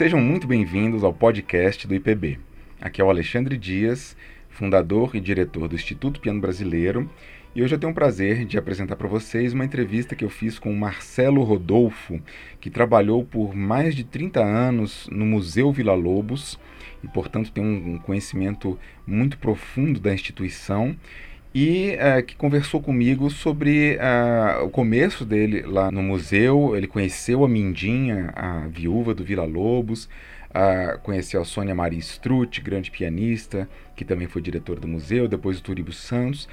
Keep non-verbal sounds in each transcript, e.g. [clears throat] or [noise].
Sejam muito bem-vindos ao podcast do IPB. Aqui é o Alexandre Dias, fundador e diretor do Instituto Piano Brasileiro, e hoje eu tenho o prazer de apresentar para vocês uma entrevista que eu fiz com o Marcelo Rodolfo, que trabalhou por mais de 30 anos no Museu Vila Lobos e, portanto, tem um conhecimento muito profundo da instituição e uh, que conversou comigo sobre uh, o começo dele lá no museu. Ele conheceu a Mindinha, a viúva do Vila Lobos, uh, conheceu a Sônia Maria Strutt, grande pianista, que também foi diretora do museu, depois o Turibo Santos,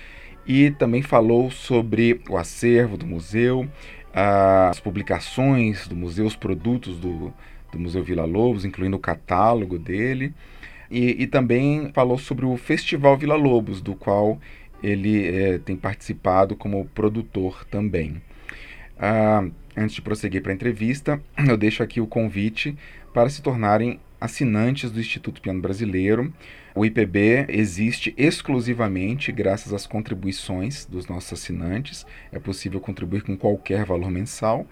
e também falou sobre o acervo do museu, as publicações do museu, os produtos do, do Museu Vila Lobos, incluindo o catálogo dele. E, e, também falou sobre o Festival Vila Lobos, do qual ele é, tem participado como produtor também. Ah, antes de prosseguir para a entrevista, [clears throat] eu deixo aqui o convite para se tornarem assinantes do Instituto Piano Brasileiro. O IPB existe exclusivamente graças às contribuições dos nossos assinantes. É possível contribuir com qualquer valor mensal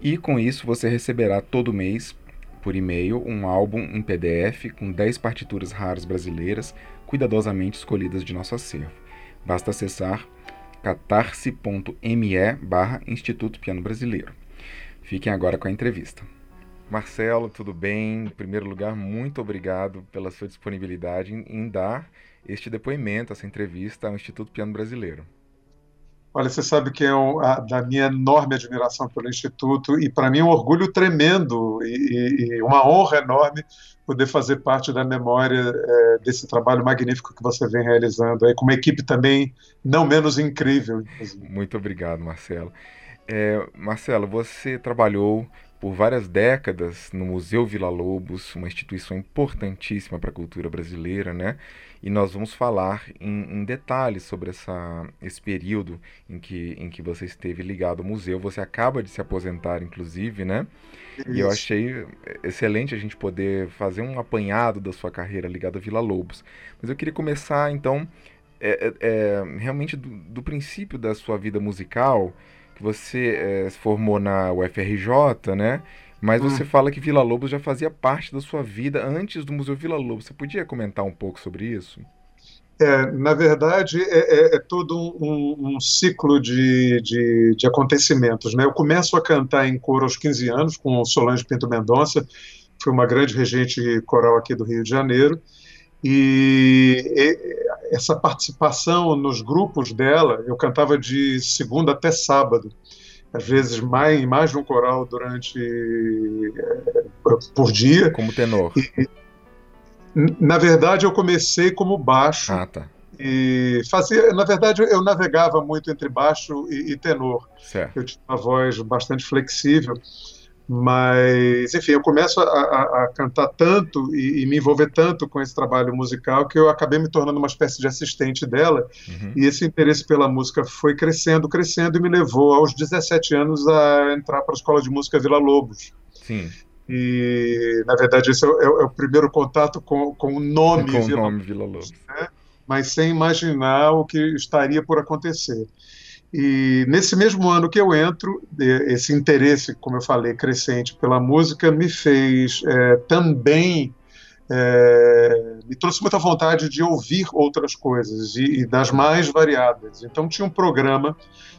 e com isso você receberá todo mês por e-mail um álbum em PDF com 10 partituras raras brasileiras cuidadosamente escolhidas de nosso acervo. Basta acessar catarse.me barra Instituto Piano Brasileiro. Fiquem agora com a entrevista. Marcelo, tudo bem? Em primeiro lugar, muito obrigado pela sua disponibilidade em, dar este depoimento, essa entrevista ao Instituto Piano Brasileiro. Olha, você sabe que é um, a, da minha enorme admiração pelo Instituto e para mim é um orgulho tremendo e, e, uma honra enorme poder fazer parte da memória é, desse trabalho magnífico que você vem realizando aí com uma equipe também não menos incrível. Inclusive. Muito obrigado, Marcelo. É, Marcelo, você trabalhou por várias décadas no Museu Vila Lobos, uma instituição importantíssima para a cultura brasileira, né? E nós vamos falar em, em, detalhes sobre essa, esse período em que, em que você esteve ligado ao museu. Você acaba de se aposentar, inclusive, né? Isso. E eu achei excelente a gente poder fazer um apanhado da sua carreira ligada a Vila Lobos. Mas eu queria começar, então, é, é, é realmente do, do princípio da sua vida musical que você é, se formou na UFRJ, né? Mas hum. você fala que Vila Lobos já fazia parte da sua vida antes do Museu Vila Lobos. Você podia comentar um pouco sobre isso? É, na verdade, é, é, é todo um, um ciclo de, de, de, acontecimentos. Né? Eu começo a cantar em coro aos 15 anos com Solange Pinto Mendonça, foi uma grande regente coral aqui do Rio de Janeiro, e, e essa participação nos grupos dela, eu cantava de segunda até sábado, às vezes mais, mais de um coral durante é, por dia. Como tenor. E, na verdade, eu comecei como baixo. Ah, tá. E fazia, na verdade, eu navegava muito entre baixo e, e tenor. Certo. Eu tinha uma voz bastante flexível. Mas, enfim, eu começo a, a, a cantar tanto e, e, me envolver tanto com esse trabalho musical que eu acabei me tornando uma espécie de assistente dela. Uhum. E esse interesse pela música foi crescendo, crescendo e me levou aos 17 anos a entrar para a Escola de Música Vila Lobos. Sim. E, na verdade, esse é o, é o primeiro contato com, com o nome, com Vila, o nome Vila Lobos. Né? Mas sem imaginar o que estaria por acontecer. E nesse mesmo ano que eu entro, esse interesse, como eu falei, crescente pela música, me fez é, também. É, me trouxe muita vontade de ouvir outras coisas e, e, das mais variadas. Então tinha um programa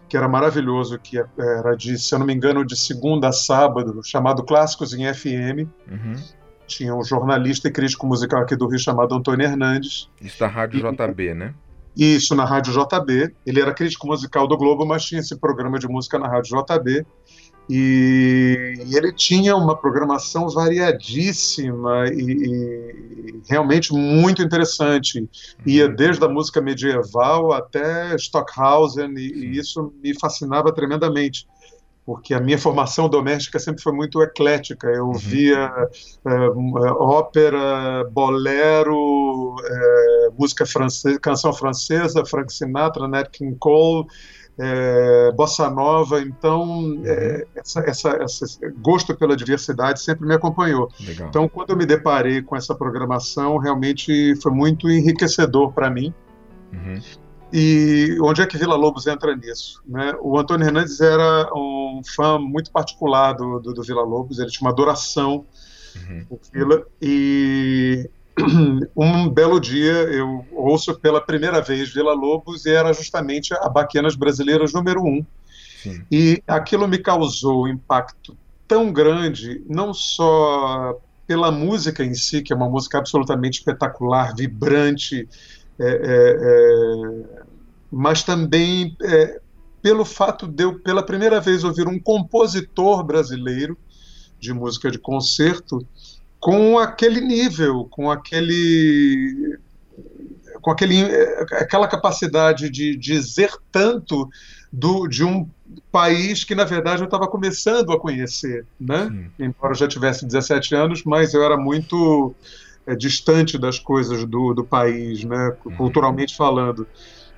que era maravilhoso, que era de, se eu não me engano, de segunda a sábado, chamado Clássicos em FM. Uhum. Tinha um jornalista e crítico musical aqui do Rio chamado Antônio Hernandes. Isso da Rádio e, JB, né? Isso na Rádio JB. Ele era crítico musical do Globo, mas tinha esse programa de música na Rádio JB. E, e ele tinha uma programação variadíssima e, e, realmente muito interessante. Ia uhum. desde a música medieval até Stockhausen, e, e isso me fascinava tremendamente porque a minha formação doméstica sempre foi muito eclética. Eu uhum. via é, ópera, bolero, é, música francesa, canção francesa, Frank Sinatra, Nat King Cole, é, bossa nova. Então, uhum. essa, essa, esse gosto pela diversidade sempre me acompanhou. Legal. Então, quando eu me deparei com essa programação, realmente foi muito enriquecedor para mim. Uhum. E onde é que Vila Lobos entra nisso? Né? O Antônio Hernandes era um fã muito particular do, do, do Vila Lobos, ele tinha uma adoração uhum. o Vila, e [clears throat] um belo dia eu ouço pela primeira vez Vila Lobos e era justamente a Baquianas Brasileiras número um. Sim. E aquilo me causou um impacto tão grande, não só pela música em si, que é uma música absolutamente espetacular, vibrante, mas também é, pelo fato de eu, pela primeira vez, ouvir um compositor brasileiro de música de concerto com aquele nível, com aquele com aquele, aquela capacidade de dizer tanto do, de um país que, na verdade, eu estava começando a conhecer, né? Embora eu já tivesse 17 anos, mas eu era muito é, distante das coisas do, do país, né? Uhum. Culturalmente falando.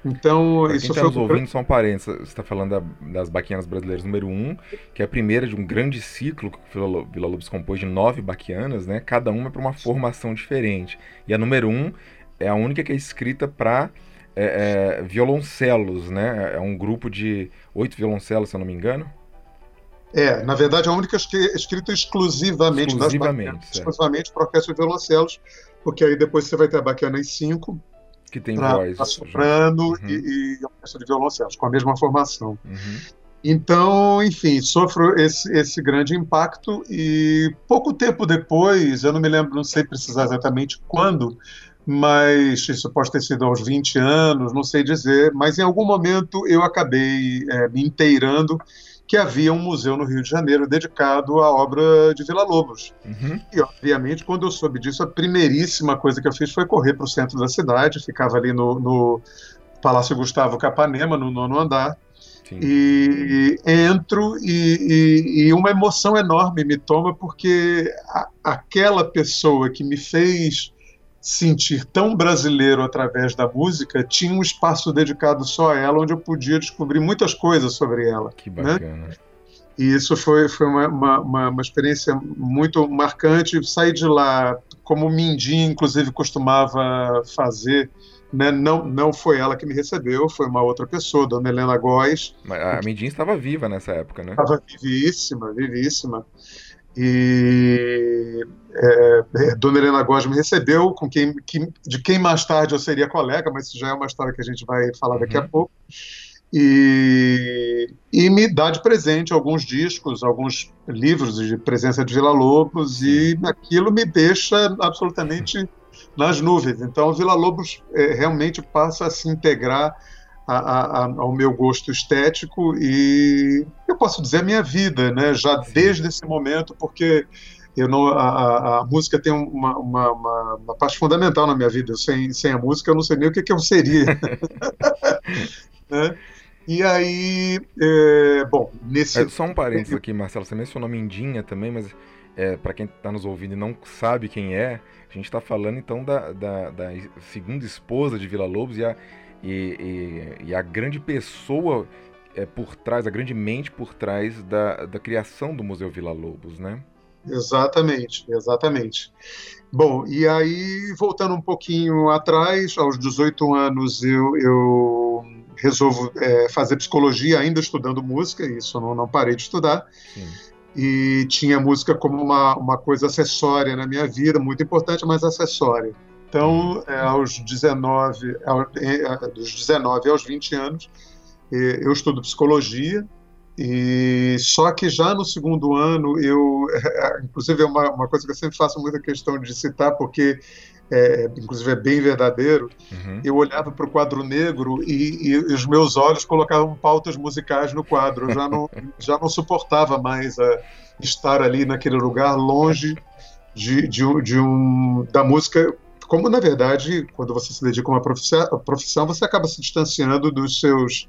Então, pra isso quem tá nos ouvindo são parentes. Você está falando da, das Baquianas Brasileiras número 1, um, que é a primeira de um grande ciclo que o Vila Lobos compôs de nove baquianas, né? Cada uma é para uma formação diferente. E a número 1 um é a única que é escrita para é, é, violoncelos, né? É um grupo de oito violoncelos, se eu não me engano. É, na verdade, a única escrita exclusivamente, exclusivamente, das exclusivamente para orquestra de violoncelos, porque aí depois você vai ter a baquiana em cinco, que tem pra, voz. Pra soprano uhum. e, e orquestra de violoncelos, com a mesma formação. Uhum. Então, enfim, sofro esse, esse grande impacto e pouco tempo depois, eu não me lembro, não sei precisar exatamente quando, mas isso pode ter sido aos 20 anos, não sei dizer, mas em algum momento eu acabei é, me inteirando que havia um museu no Rio de Janeiro dedicado à obra de Vila Lobos. Uhum. E, obviamente, quando eu soube disso, a primeiríssima coisa que eu fiz foi correr para o centro da cidade, ficava ali no, no Palácio Gustavo Capanema, no nono andar, Sim. e entro e, e, e, uma emoção enorme me toma porque a, aquela pessoa que me fez sentir tão brasileiro através da música, tinha um espaço dedicado só a ela, onde eu podia descobrir muitas coisas sobre ela. Que né? bacana. Né? E isso foi, foi uma, uma, uma, experiência muito marcante. Sair de lá, como o Mindim, inclusive, costumava fazer, né? não, não foi ela que me recebeu, foi uma outra pessoa, Dona Helena Góes. A Mindim estava viva nessa época, né? Estava vivíssima, vivíssima. E é, é, Dona Helena Góes me recebeu, com quem, que, de quem mais tarde eu seria colega, mas isso já é uma história que a gente vai falar daqui uhum. a pouco. E, e, me dá de presente alguns discos, alguns livros de presença de Vila Lobos, e aquilo me deixa absolutamente nas nuvens. Então, Vila Lobos é, realmente passa a se integrar a, a, ao meu gosto estético e eu posso dizer a minha vida, né? Já desde esse momento, porque eu não, a, a música tem uma, uma, uma, uma, parte fundamental na minha vida. Sem, sem a música eu não sei nem o que, que eu seria. [laughs] né? E aí, é, bom, nesse. É, só um parênteses [laughs] aqui, Marcelo. Você mencionou Mindinha também, mas é, para quem está nos ouvindo e não sabe quem é, a gente está falando então da, da, da, segunda esposa de Vila Lobos e a, e, e, e a grande pessoa é, por trás, a grande mente por trás da, da criação do Museu Vila Lobos, né? Exatamente, exatamente. Bom, e aí, voltando um pouquinho atrás, aos 18 anos, eu, eu resolvo é, fazer psicologia, ainda estudando música, isso eu não, não parei de estudar. Sim. E tinha música como uma, uma coisa acessória na minha vida, muito importante, mas acessória. Então, é, aos 19, é, dos 19 aos 20 anos, é, eu estudo psicologia, e só que já no segundo ano, eu, inclusive é uma, uma coisa que eu sempre faço muita questão de citar, porque é, inclusive é bem verdadeiro, uhum. eu olhava para o quadro negro e, e, os meus olhos colocavam pautas musicais no quadro. Eu já não, [laughs] já não suportava mais a, estar ali naquele lugar longe de, de, de um, da música como na verdade, quando você se dedica a uma profissão, você acaba se distanciando dos seus,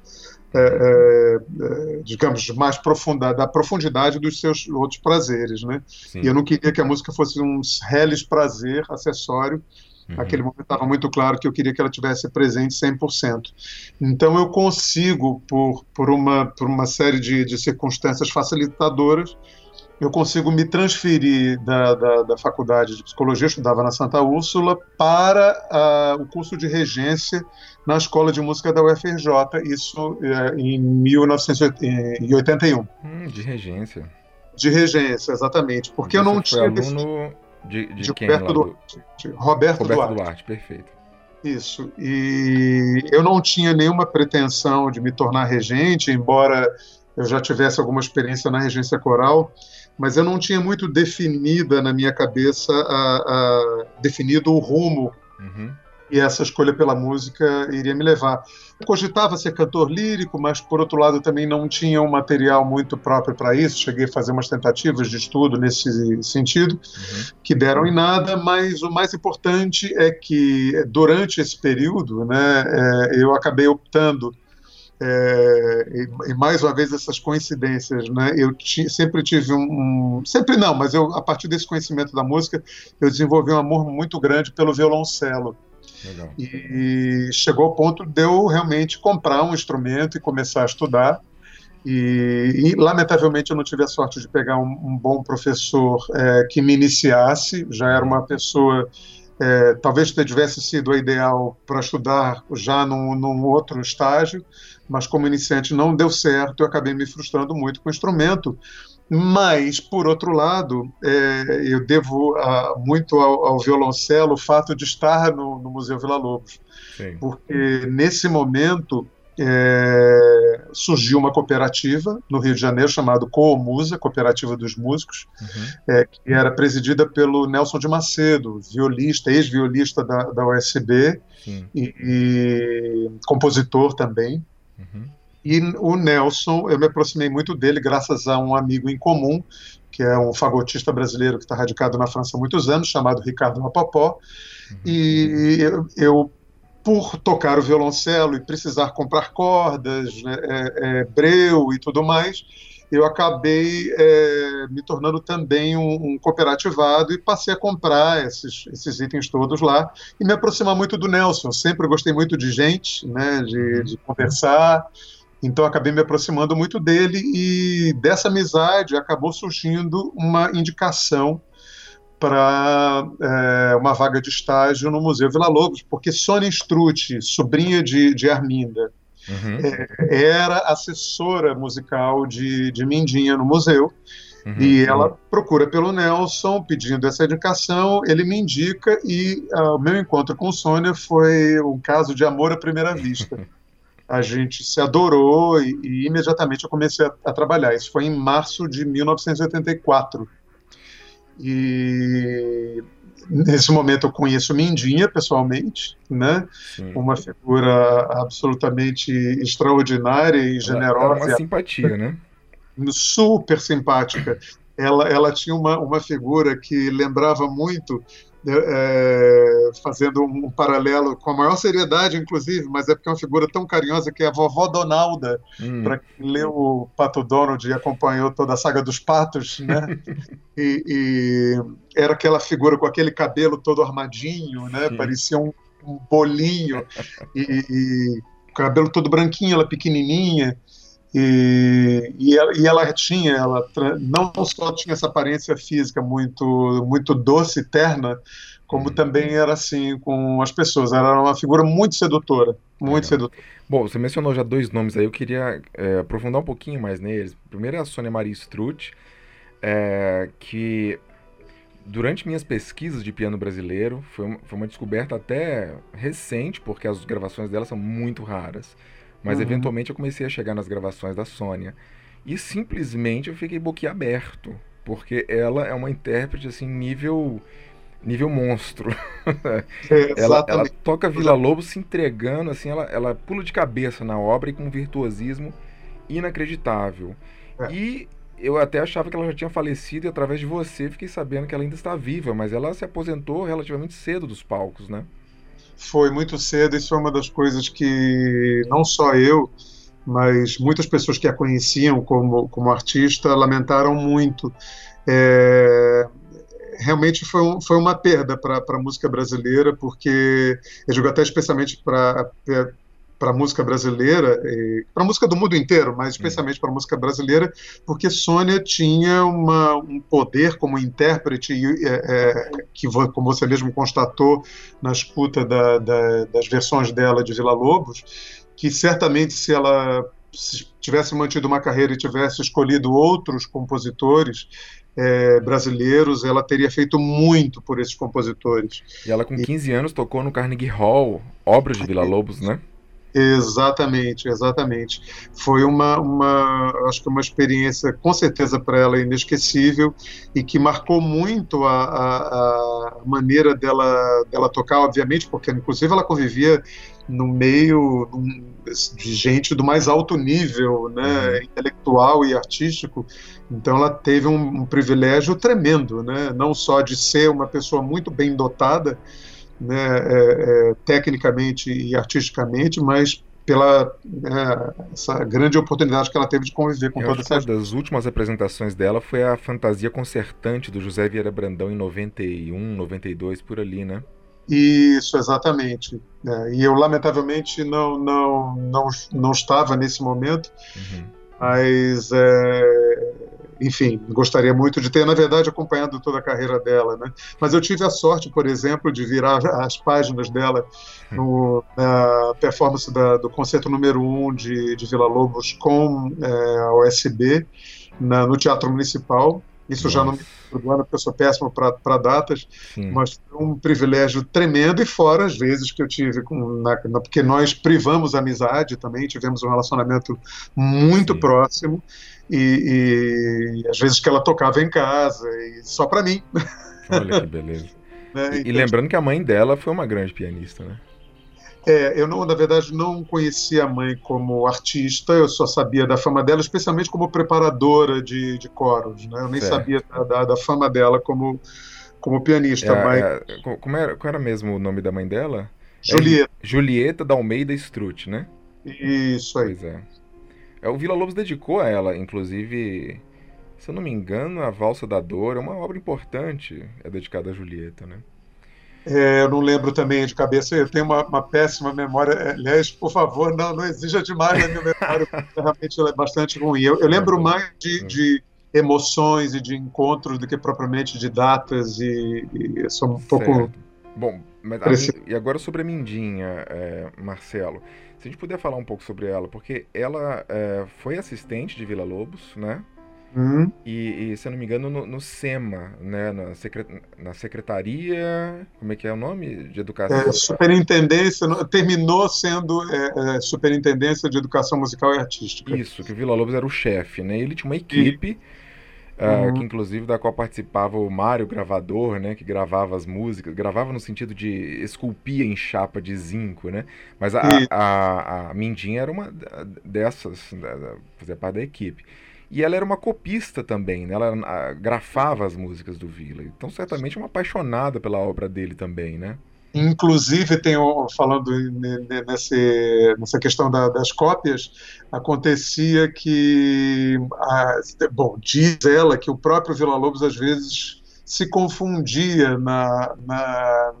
é, é, é, digamos, mais profunda, da profundidade dos seus outros prazeres, né? Sim. E eu não queria que a música fosse um reles prazer acessório. Uhum. Naquele momento estava muito claro que eu queria que ela tivesse presente 100%. Então eu consigo, por, por, uma, por uma série de, de circunstâncias facilitadoras, eu consigo me transferir da, da, da, faculdade de psicologia, estudava na Santa Úrsula, para uh, o curso de regência na Escola de Música da UFRJ, isso uh, em 1981. Hum, de regência. De regência, exatamente. Porque eu não tinha. aluno de, de, de quem? Roberto, Duarte. Roberto, Roberto Duarte. Duarte, perfeito. Isso. E eu não tinha nenhuma pretensão de me tornar regente, embora eu já tivesse alguma experiência na regência coral, mas eu não tinha muito definida na minha cabeça a, a definido o rumo Uhum. e essa escolha pela música iria me levar. Eu cogitava ser cantor lírico, mas por outro lado também não tinha um material muito próprio para isso. Cheguei a fazer umas tentativas de estudo nesse sentido, Uhum. que deram em nada, mas o mais importante é que durante esse período né, é, eu acabei optando. É, e, e mais uma vez essas coincidências, né? Eu ti- sempre tive um, um- sempre não, mas eu a partir desse conhecimento da música eu desenvolvi um amor muito grande pelo violoncelo. Legal. E chegou ao ponto de eu realmente comprar um instrumento e começar a estudar. E, e, lamentavelmente eu não tive a sorte de pegar um, um bom professor é, que me iniciasse. Já era uma pessoa, é, talvez tivesse sido a ideal para estudar já num, num outro estágio, mas como iniciante não deu certo. Eu acabei me frustrando muito com o instrumento. Mas, por outro lado, é, eu devo ah, muito ao, ao violoncelo o fato de estar no, no Museu Vila Lobos Sim. porque nesse momento é, surgiu uma cooperativa no Rio de Janeiro chamada Coomusa, Cooperativa dos Músicos, Uhum. é, que era presidida pelo Nelson de Macedo, violista, ex-violista da, da USB e, e compositor também. Uhum. E o Nelson, eu me aproximei muito dele graças a um amigo em comum, que é um fagotista brasileiro que está radicado na França há muitos anos, chamado Ricardo Rapopó. Uhum. E eu, eu, por tocar o violoncelo e precisar comprar cordas, né, é, é, breu e tudo mais, eu acabei é, me tornando também um, um, cooperativado e passei a comprar esses, esses, itens todos lá e me aproximar muito do Nelson. Sempre gostei muito de gente, né, de, de conversar. Então acabei me aproximando muito dele e dessa amizade acabou surgindo uma indicação para é, uma vaga de estágio no Museu Vila Lobos, porque Sônia Strutti, sobrinha de, de Arminda, Uhum. é, era assessora musical de, de Mindinha no museu. Uhum. E ela procura pelo Nelson pedindo essa indicação, ele me indica e uh, o meu encontro com Sônia foi um caso de amor à primeira vista. [laughs] A gente se adorou e, e imediatamente eu comecei a, a, trabalhar. Isso foi em março de 1984. E nesse momento eu conheço Mindinha pessoalmente, né? Sim. Uma figura absolutamente extraordinária e generosa. Era uma simpatia, né? Super simpática. Ela, ela tinha uma, uma figura que lembrava muito, é, fazendo um paralelo com a maior seriedade, inclusive, mas é porque é uma figura tão carinhosa que é a vovó Donalda. Hum. Para quem leu o Pato Donald e acompanhou toda a saga dos patos, né? [laughs] e, e, era aquela figura com aquele cabelo todo armadinho, né? Parecia um, um bolinho e, e cabelo todo branquinho, ela pequenininha. E, e, ela, e, ela, tinha, ela não só tinha essa aparência física muito, muito doce e terna, como Uhum. também era assim com as pessoas. Ela era uma figura muito sedutora, muito Legal. sedutora. Bom, você mencionou já dois nomes aí, eu queria é, aprofundar um pouquinho mais neles. Primeiro é a Sônia Maria Strutt, é, que durante minhas pesquisas de piano brasileiro foi uma, foi uma descoberta até recente, porque as gravações dela são muito raras. Mas Uhum. eventualmente eu comecei a chegar nas gravações da Sônia e simplesmente eu fiquei boquiaberto, porque ela é uma intérprete assim nível nível monstro. É, [laughs] ela, ela toca Vila Lobos se entregando assim, ela, ela pula de cabeça na obra e com um virtuosismo inacreditável. É. E eu até achava que ela já tinha falecido e através de você fiquei sabendo que ela ainda está viva, mas ela se aposentou relativamente cedo dos palcos, né? Foi muito cedo, isso foi uma das coisas que não só eu, mas muitas pessoas que a conheciam como, como artista lamentaram muito. É, realmente foi, um, foi uma perda para a música brasileira, porque eu digo até especialmente para para a música brasileira, para a música do mundo inteiro, mas especialmente para a música brasileira, porque Sônia tinha uma, um poder como intérprete, é, é, que, como você mesmo constatou na escuta da, da, das versões dela de Vila Lobos, que certamente se ela se tivesse mantido uma carreira e tivesse escolhido outros compositores é, brasileiros, ela teria feito muito por esses compositores. E ela, com 15 e... anos, tocou no Carnegie Hall, obras de Vila Lobos, né? Exatamente, exatamente. Foi uma, uma, acho que uma experiência com certeza para ela inesquecível e que marcou muito a, a, a, maneira dela, dela tocar, obviamente, porque inclusive ela convivia no meio de gente do mais alto nível, né, uhum. intelectual e artístico. Então ela teve um, um privilégio tremendo, né, não só de ser uma pessoa muito bem dotada, né, é, é, tecnicamente e artisticamente, mas pela né, essa grande oportunidade que ela teve de conviver com Eu toda essa Uma das últimas apresentações dela foi a Fantasia Concertante do José Vieira Brandão em 91, 92 por ali, né? Isso, exatamente. É, e eu lamentavelmente não não não, não estava nesse momento, uhum. mas é, enfim, gostaria muito de ter, na verdade, acompanhado toda a carreira dela, né? Mas eu tive a sorte, por exemplo, de virar as páginas dela no, na performance da, do concerto número 1 um de, de Vila Lobos com é, a OSB na, no Teatro Municipal. Isso Nossa. já não me do ano, porque eu sou péssimo para datas, Sim. mas foi um privilégio tremendo, e fora as vezes que eu tive, com, na, na, porque nós privamos a amizade também, tivemos um relacionamento muito Sim. próximo, e, e às vezes que ela tocava em casa, e só para mim. Olha que beleza. [laughs] né? e, então, e lembrando que a mãe dela foi uma grande pianista, né? É, eu não, na verdade, não conhecia a mãe como artista, eu só sabia da fama dela, especialmente como preparadora de, de coros, né? Eu nem certo. sabia da, da, da, fama dela como, como pianista. É, mas... é, como era, qual era mesmo o nome da mãe dela? Julieta. É, Julieta da Almeida Strutt, né? Isso aí. Pois é. é. O Vila Lobos dedicou a ela, inclusive, se eu não me engano, a Valsa da Dor é uma obra importante, é dedicada a Julieta, né? É, eu não lembro também de cabeça, eu tenho uma, uma, péssima memória. Aliás, por favor, não, não exija demais a minha [laughs] memória, porque realmente ela é bastante ruim. Eu, eu lembro mais de, de, emoções e de encontros do que propriamente de datas, e, e sou um pouco. Bom, mas a, e agora sobre a Mindinha, é, Marcelo. Se a gente puder falar um pouco sobre ela, porque ela é, foi assistente de Vila Lobos, né? Uhum. E, e, se eu não me engano, no, no SEMA, né? Na, secret, na Secretaria. Como é que é o nome? De Educação. É, superintendência, terminou sendo é, é, Superintendência de Educação Musical e Artística. Isso, que o Vila Lobos era o chefe, né? Ele tinha uma equipe. Uh, uhum. que inclusive da qual participava o Mário gravador, né, que gravava as músicas, gravava no sentido de esculpia em chapa de zinco, né, mas a, a, a, a Mindinha era uma dessas, fazia parte da equipe. E ela era uma copista também, né? ela a, grafava as músicas do Vila. Então, certamente, uma apaixonada pela obra dele também, né? Inclusive, falando nesse, nessa questão da, das cópias, acontecia que, a, bom, diz ela que o próprio Vila Lobos às vezes se confundia na, na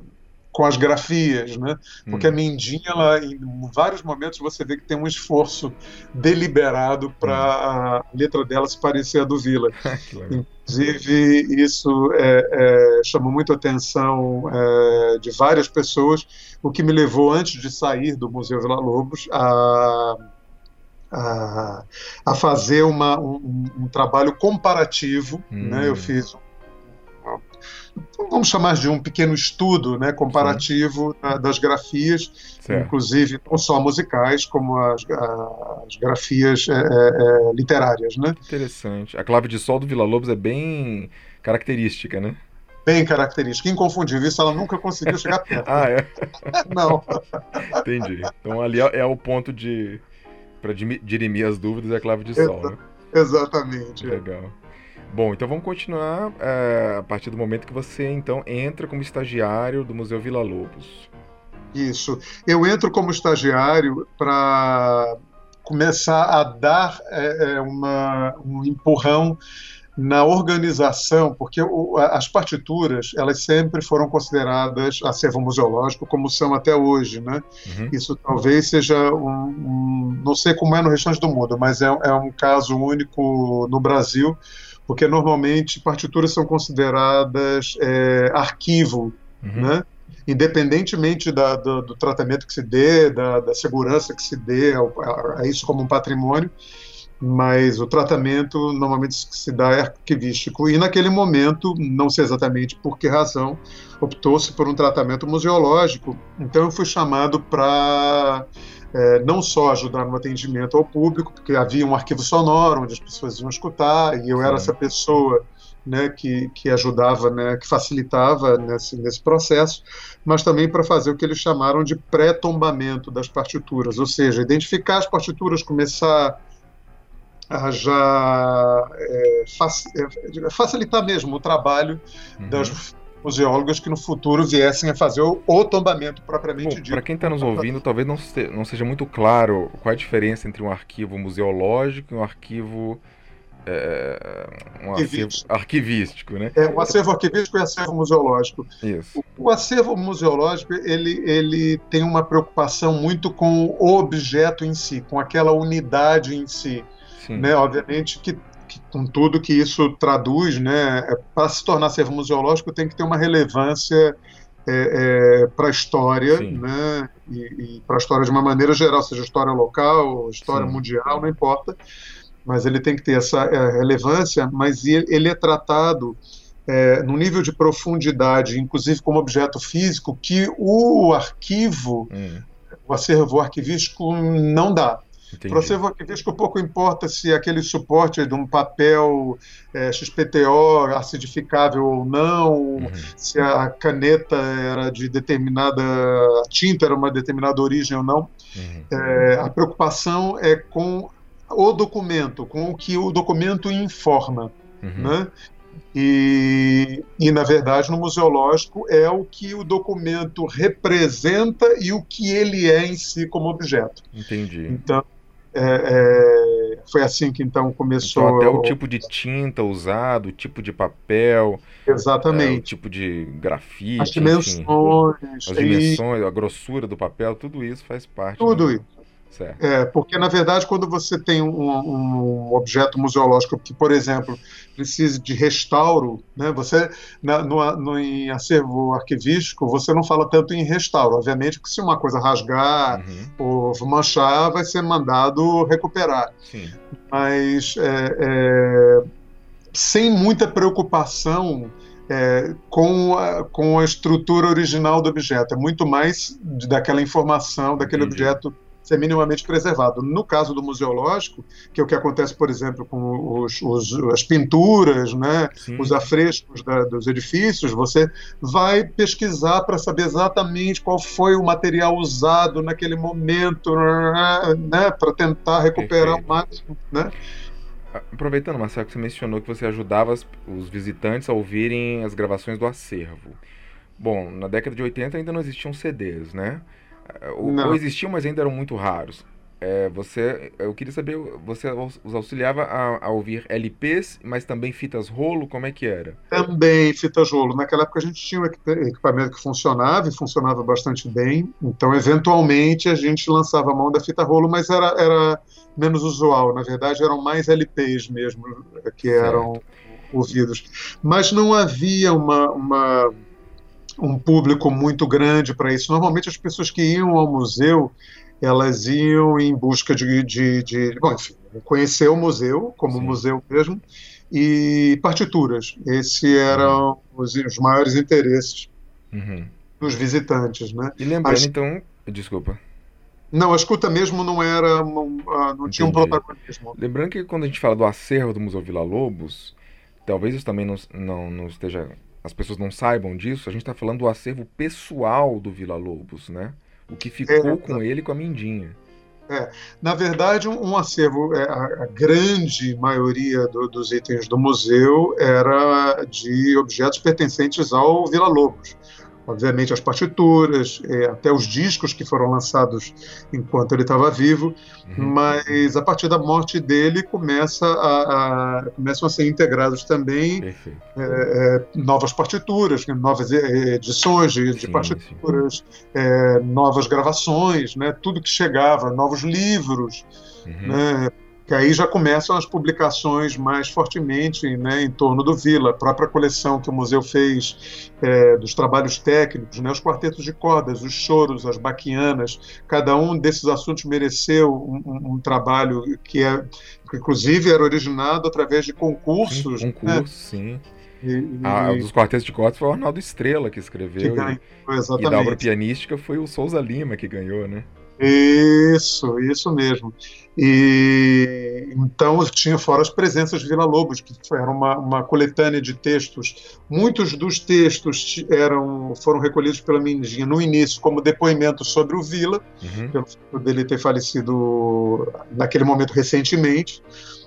com as grafias, né? Porque hum. a Mindinha, ela, em vários momentos você vê que tem um esforço deliberado para hum. a letra dela se parecer a do Vila. [laughs] Inclusive, isso é, é, chamou muito a atenção é, de várias pessoas, o que me levou, antes de sair do Museu Vila Lobos, a, a, a fazer uma, um, um, trabalho comparativo. Hum. Né? Eu fiz vamos chamar de um pequeno estudo né, comparativo das grafias, certo. inclusive não só musicais, como as, as grafias é, é, é, literárias. Né? Interessante. A clave de sol do Vila Lobos é bem característica, né? Bem característica, inconfundível. Isso ela nunca conseguiu chegar [laughs] perto. ah, é? [laughs] não. Entendi. Então ali é, é o ponto de. para dirimir as dúvidas é a clave de sol, né? Exatamente. Legal. Bom, então vamos continuar é, a partir do momento que você então entra como estagiário do Museu Vila Lobos. Isso. Eu entro como estagiário para começar a dar é, uma, um empurrão na organização, porque o, as partituras elas sempre foram consideradas acervo museológico, como são até hoje, né? Uhum. Isso talvez seja um, um, não sei como é no restante do mundo, mas é, é um caso único no Brasil porque normalmente partituras são consideradas é, arquivo, uhum. né? independentemente da, do, do, tratamento que se dê, da, da segurança que se dê a, a, a, isso como um patrimônio, mas o tratamento normalmente se dá é arquivístico. E naquele momento, não sei exatamente por que razão, optou-se por um tratamento museológico. Então eu fui chamado para é, não só ajudar no atendimento ao público, porque havia um arquivo sonoro onde as pessoas iam escutar, e eu Sim. era essa pessoa né, que, que ajudava, né, que facilitava nesse, nesse processo, mas também para fazer o que eles chamaram de pré-tombamento das partituras, ou seja, identificar as partituras, começar a já é, é, facilitar mesmo o trabalho uhum. das museólogas que no futuro viessem a fazer o, o tombamento propriamente dito. Para quem está nos ouvindo, talvez não, se, não seja muito claro qual é a diferença entre um arquivo museológico e um arquivo é, um acervo arquivístico, né? É, o acervo arquivístico e o acervo museológico. Isso. O, o acervo museológico ele, ele tem uma preocupação muito com o objeto em si, com aquela unidade em si. Sim. Né? Obviamente que, com tudo que isso traduz, né, é, para se tornar servo museológico tem que ter uma relevância é, é, para a história, né, e, e para a história de uma maneira geral, seja história local, história Sim. mundial, não importa, mas ele tem que ter essa é, relevância, mas ele, ele é tratado é, no nível de profundidade, inclusive como objeto físico, que o arquivo, hum. o acervo arquivístico não dá. Para você arquivístico, pouco importa se aquele suporte de um papel é, XPTO acidificável ou não, uhum. se a caneta era de determinada a tinta era uma determinada origem ou não. Uhum. É, a preocupação é com o documento, com o que o documento informa. Uhum. Né? E, e, na verdade, no museológico é o que o documento representa e o que ele é em si como objeto. Entendi. Então, é, é, foi assim que então começou. Então, até o tipo de tinta usado, o tipo de papel. Exatamente. É, o tipo de grafite. As dimensões. Enfim, as dimensões, e... a grossura do papel, tudo isso faz parte. Tudo isso. Certo. É, porque, na verdade, quando você tem um, um, objeto museológico que, por exemplo, precisa de restauro, né, você, na, no, no, em acervo arquivístico, você não fala tanto em restauro. Obviamente que se uma coisa rasgar uhum. ou manchar, vai ser mandado recuperar. Sim. Mas é, é, sem muita preocupação é, com, a, com a estrutura original do objeto. É muito mais daquela informação, daquele Entendi. objeto ser minimamente preservado. No caso do museológico, que é o que acontece, por exemplo, com os, os, as pinturas, né, os afrescos da, dos edifícios, você vai pesquisar para saber exatamente qual foi o material usado naquele momento, né, para tentar recuperar Perfeito. o máximo. Né? Aproveitando, Marcelo, que você mencionou que você ajudava os visitantes a ouvirem as gravações do acervo. Bom, na década de 80 ainda não existiam CDs, né? Ou, ou existiam, mas ainda eram muito raros. É, você, eu queria saber, você os auxiliava a, a, ouvir LPs, mas também fitas rolo, como é que era? Também fitas rolo. Naquela época a gente tinha um equipamento que funcionava e funcionava bastante bem, então eventualmente a gente lançava a mão da fita rolo, mas era, era menos usual. Na verdade eram mais LPs mesmo que eram certo. ouvidos. Mas não havia uma, uma um público muito grande para isso. Normalmente as pessoas que iam ao museu elas iam em busca de, de, de bom, enfim, conhecer o museu como Sim. museu mesmo e partituras. Esses eram uhum. os, os, maiores interesses uhum. dos visitantes, né? E lembrando As... então, desculpa. Não, a escuta mesmo não era, não, ah, não tinha um protagonismo. Lembrando que quando a gente fala do acervo do Museu Vila Lobos, talvez isso também não, não, não esteja as pessoas não saibam disso, a gente está falando do acervo pessoal do Vila Lobos, né? O que ficou é, com ele com a Mindinha. É, na verdade, um, acervo, é, a, a, grande maioria do, dos itens do museu era de objetos pertencentes ao Vila Lobos obviamente as partituras, é, até os discos que foram lançados enquanto ele estava vivo, uhum. mas a partir da morte dele começa a, a começam a ser integrados também é, é, novas partituras, né, novas edições de, de partituras, é, novas gravações, né, tudo que chegava, novos livros, uhum. né, que aí já começam as publicações mais fortemente né, em torno do Vila, a própria coleção que o museu fez é, dos trabalhos técnicos, né, os quartetos de cordas, os choros, as baquianas, cada um desses assuntos mereceu um, um, um trabalho que é que inclusive era originado através de concursos. Sim, concurso, né? sim. E, ah, dos quartetos de cordas foi o Arnaldo Estrela que escreveu. Que ganhou, exatamente. E da obra pianística foi o Souza Lima que ganhou, né? Isso, isso mesmo. E então tinha fora as presenças de Vila Lobos, que era uma, uma coletânea de textos. Muitos dos textos eram foram recolhidos pela Mindinha no início como depoimentos sobre o Vila, uhum. pelo fato dele ter falecido naquele momento recentemente.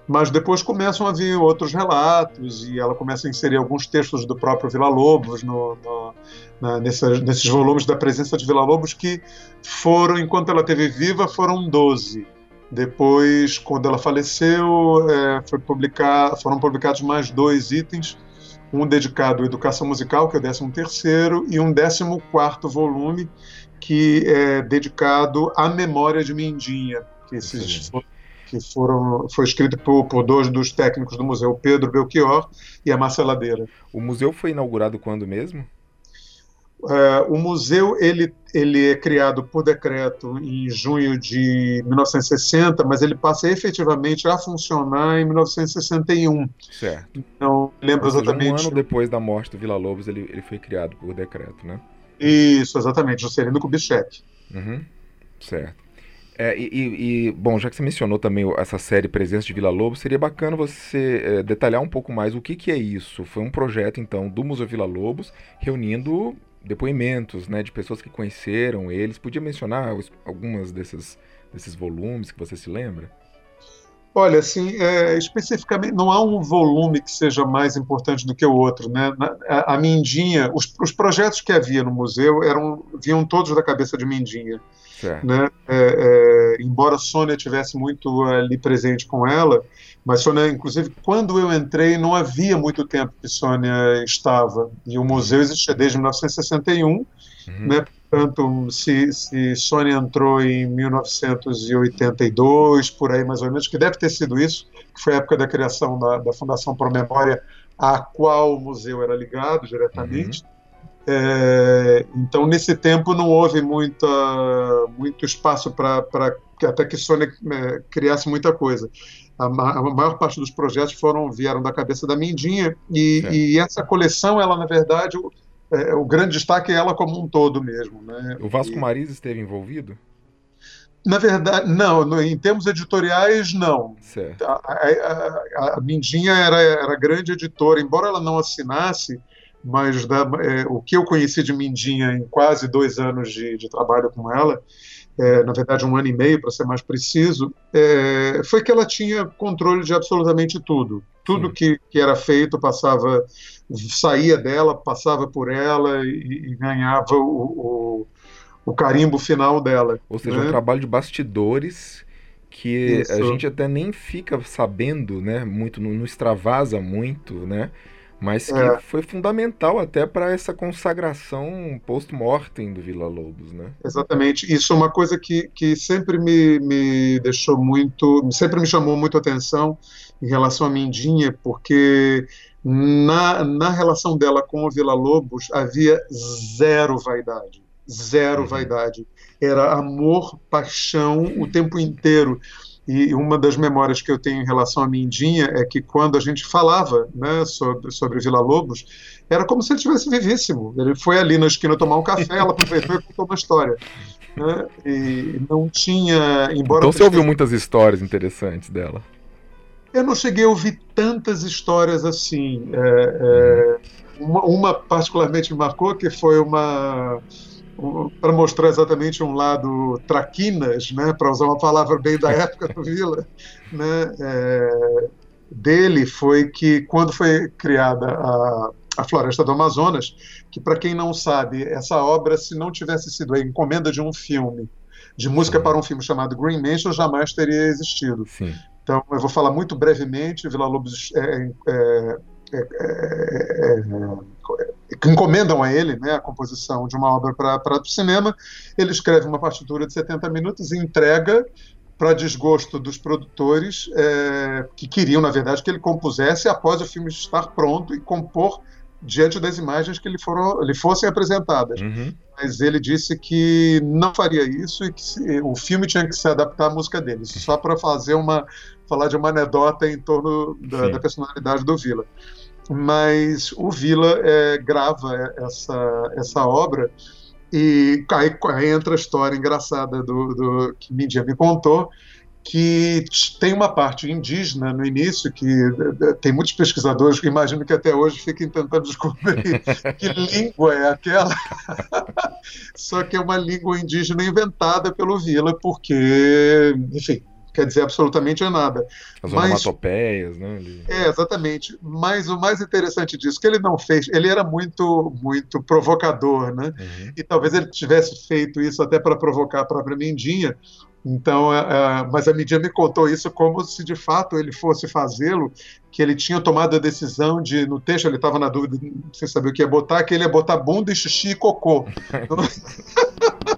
Mas depois começam a vir outros relatos e ela começa a inserir alguns textos do próprio Vila Lobos no, no na, nessa, nesses volumes da presença de Vila Lobos que foram, enquanto ela esteve viva, foram 12. Depois, quando ela faleceu, é, publicar, foram publicados mais dois itens, um dedicado à educação musical, que é o 13 terceiro, e um 14 quarto volume, que é dedicado à memória de Mindinha, que esses que foram foi escrito por, por, dois dos técnicos do museu, Pedro Belchior e a Marceladeira. O museu foi inaugurado quando mesmo? Uh, o museu ele, ele é criado por decreto em junho de 1960, mas ele passa efetivamente a funcionar em 1961. Certo. Então, lembro seja, exatamente. Um ano depois da morte do Vila Lobos, ele, ele foi criado por decreto, né? Isso, exatamente, Juscelino Kubitschek. Uhum. Certo. É, e, e, bom, já que você mencionou também essa série Presença de Vila Lobos, seria bacana você é, detalhar um pouco mais o que, que é isso. Foi um projeto, então, do Museu Vila Lobos, reunindo depoimentos né, de pessoas que conheceram eles. Podia mencionar algumas desses, desses volumes que você se lembra? Olha, assim, é, especificamente, não há um volume que seja mais importante do que o outro. Né? A, a Mindinha, os, os, projetos que havia no museu eram vinham todos da cabeça de Mindinha. Né? É, é, embora Sônia tivesse muito ali presente com ela, mas Sônia, inclusive, quando eu entrei, não havia muito tempo que Sônia estava. E o museu existia desde 1961, uhum. né? Portanto, se, se Sônia entrou em 1982, por aí mais ou menos, que deve ter sido isso, que foi a época da criação da, da Fundação Pro Memória, a qual o museu era ligado diretamente. Uhum. É, então, nesse tempo, não houve muita, muito espaço para até que Sônia é, criasse muita coisa a, a, maior parte dos projetos foram vieram da cabeça da Mindinha e, e essa coleção, ela na verdade, o, é, o, grande destaque é ela como um todo mesmo. Né? O Vasco e, Mariz esteve envolvido? Na verdade, não, no, em termos editoriais, não. Certo. A, a, a, Mindinha era, era grande editora, embora ela não assinasse, mas da, é, o que eu conheci de Mindinha em quase dois anos de, de trabalho com ela, é, na verdade um ano e meio para ser mais preciso, é, foi que ela tinha controle de absolutamente tudo. Tudo que, que, era feito passava, saía dela, passava por ela e, e ganhava o, o, o, carimbo final dela. Ou seja, né? um trabalho de bastidores que Isso. a gente até nem fica sabendo, né? Muito, não, não extravasa muito, né? Mas que é. foi fundamental até para essa consagração post-mortem do Vila Lobos, né? Exatamente. Isso é uma coisa que, que sempre me, me deixou muito, sempre me chamou muito atenção em relação à Mindinha, porque na, na relação dela com o Vila Lobos havia zero vaidade, zero uhum. vaidade. Era amor, paixão o tempo inteiro. E uma das memórias que eu tenho em relação à Mindinha é que quando a gente falava né, sobre, sobre Vila Lobos, era como se ele tivesse vivíssimo. Ele foi ali na esquina tomar um café, ela aproveitou e contou uma história. Né? E não tinha. Embora então você ouviu muitas histórias interessantes dela? Eu não cheguei a ouvir tantas histórias assim. É, é, uma, uma particularmente me marcou, que foi uma para mostrar exatamente um lado traquinas, né, para usar uma palavra bem da época do Vila, né, é, dele foi que quando foi criada a, a Floresta do Amazonas, que para quem não sabe, essa obra, se não tivesse sido a encomenda de um filme, de música para um filme chamado Green Mansion, jamais teria existido. Sim. Então, eu vou falar muito brevemente. Vila Lobos é, é, é, é, é, que encomendam a ele né, a composição de uma obra para o cinema. Ele escreve uma partitura de 70 minutos e entrega para desgosto dos produtores, é, que queriam, na verdade, que ele compusesse após o filme estar pronto e compor diante das imagens que lhe, foram, lhe fossem apresentadas. Uhum. Mas ele disse que não faria isso e que se, o filme tinha que se adaptar à música dele. Só para fazer uma falar de uma anedota em torno da, da personalidade do Vila. Mas o Vila é, grava essa, essa obra e aí, aí, entra a história engraçada do, do que Mídia me contou, que tem uma parte indígena no início, que tem muitos pesquisadores que imagino que até hoje fiquem tentando descobrir [laughs] que língua é aquela. [laughs] Só que é uma língua indígena inventada pelo Vila, porque, enfim, quer dizer absolutamente nada. As onomatopeias, né? É, exatamente. Mas o mais interessante disso, que ele não fez, ele era muito, muito provocador, né? Uhum. E talvez ele tivesse feito isso até para provocar a própria Mendinha. Então, é, é, mas a mídia me contou isso como se de fato ele fosse fazê-lo, que ele tinha tomado a decisão de, no texto ele estava na dúvida, sem saber o que ia botar, que ele ia botar bunda e xixi e cocô. [laughs]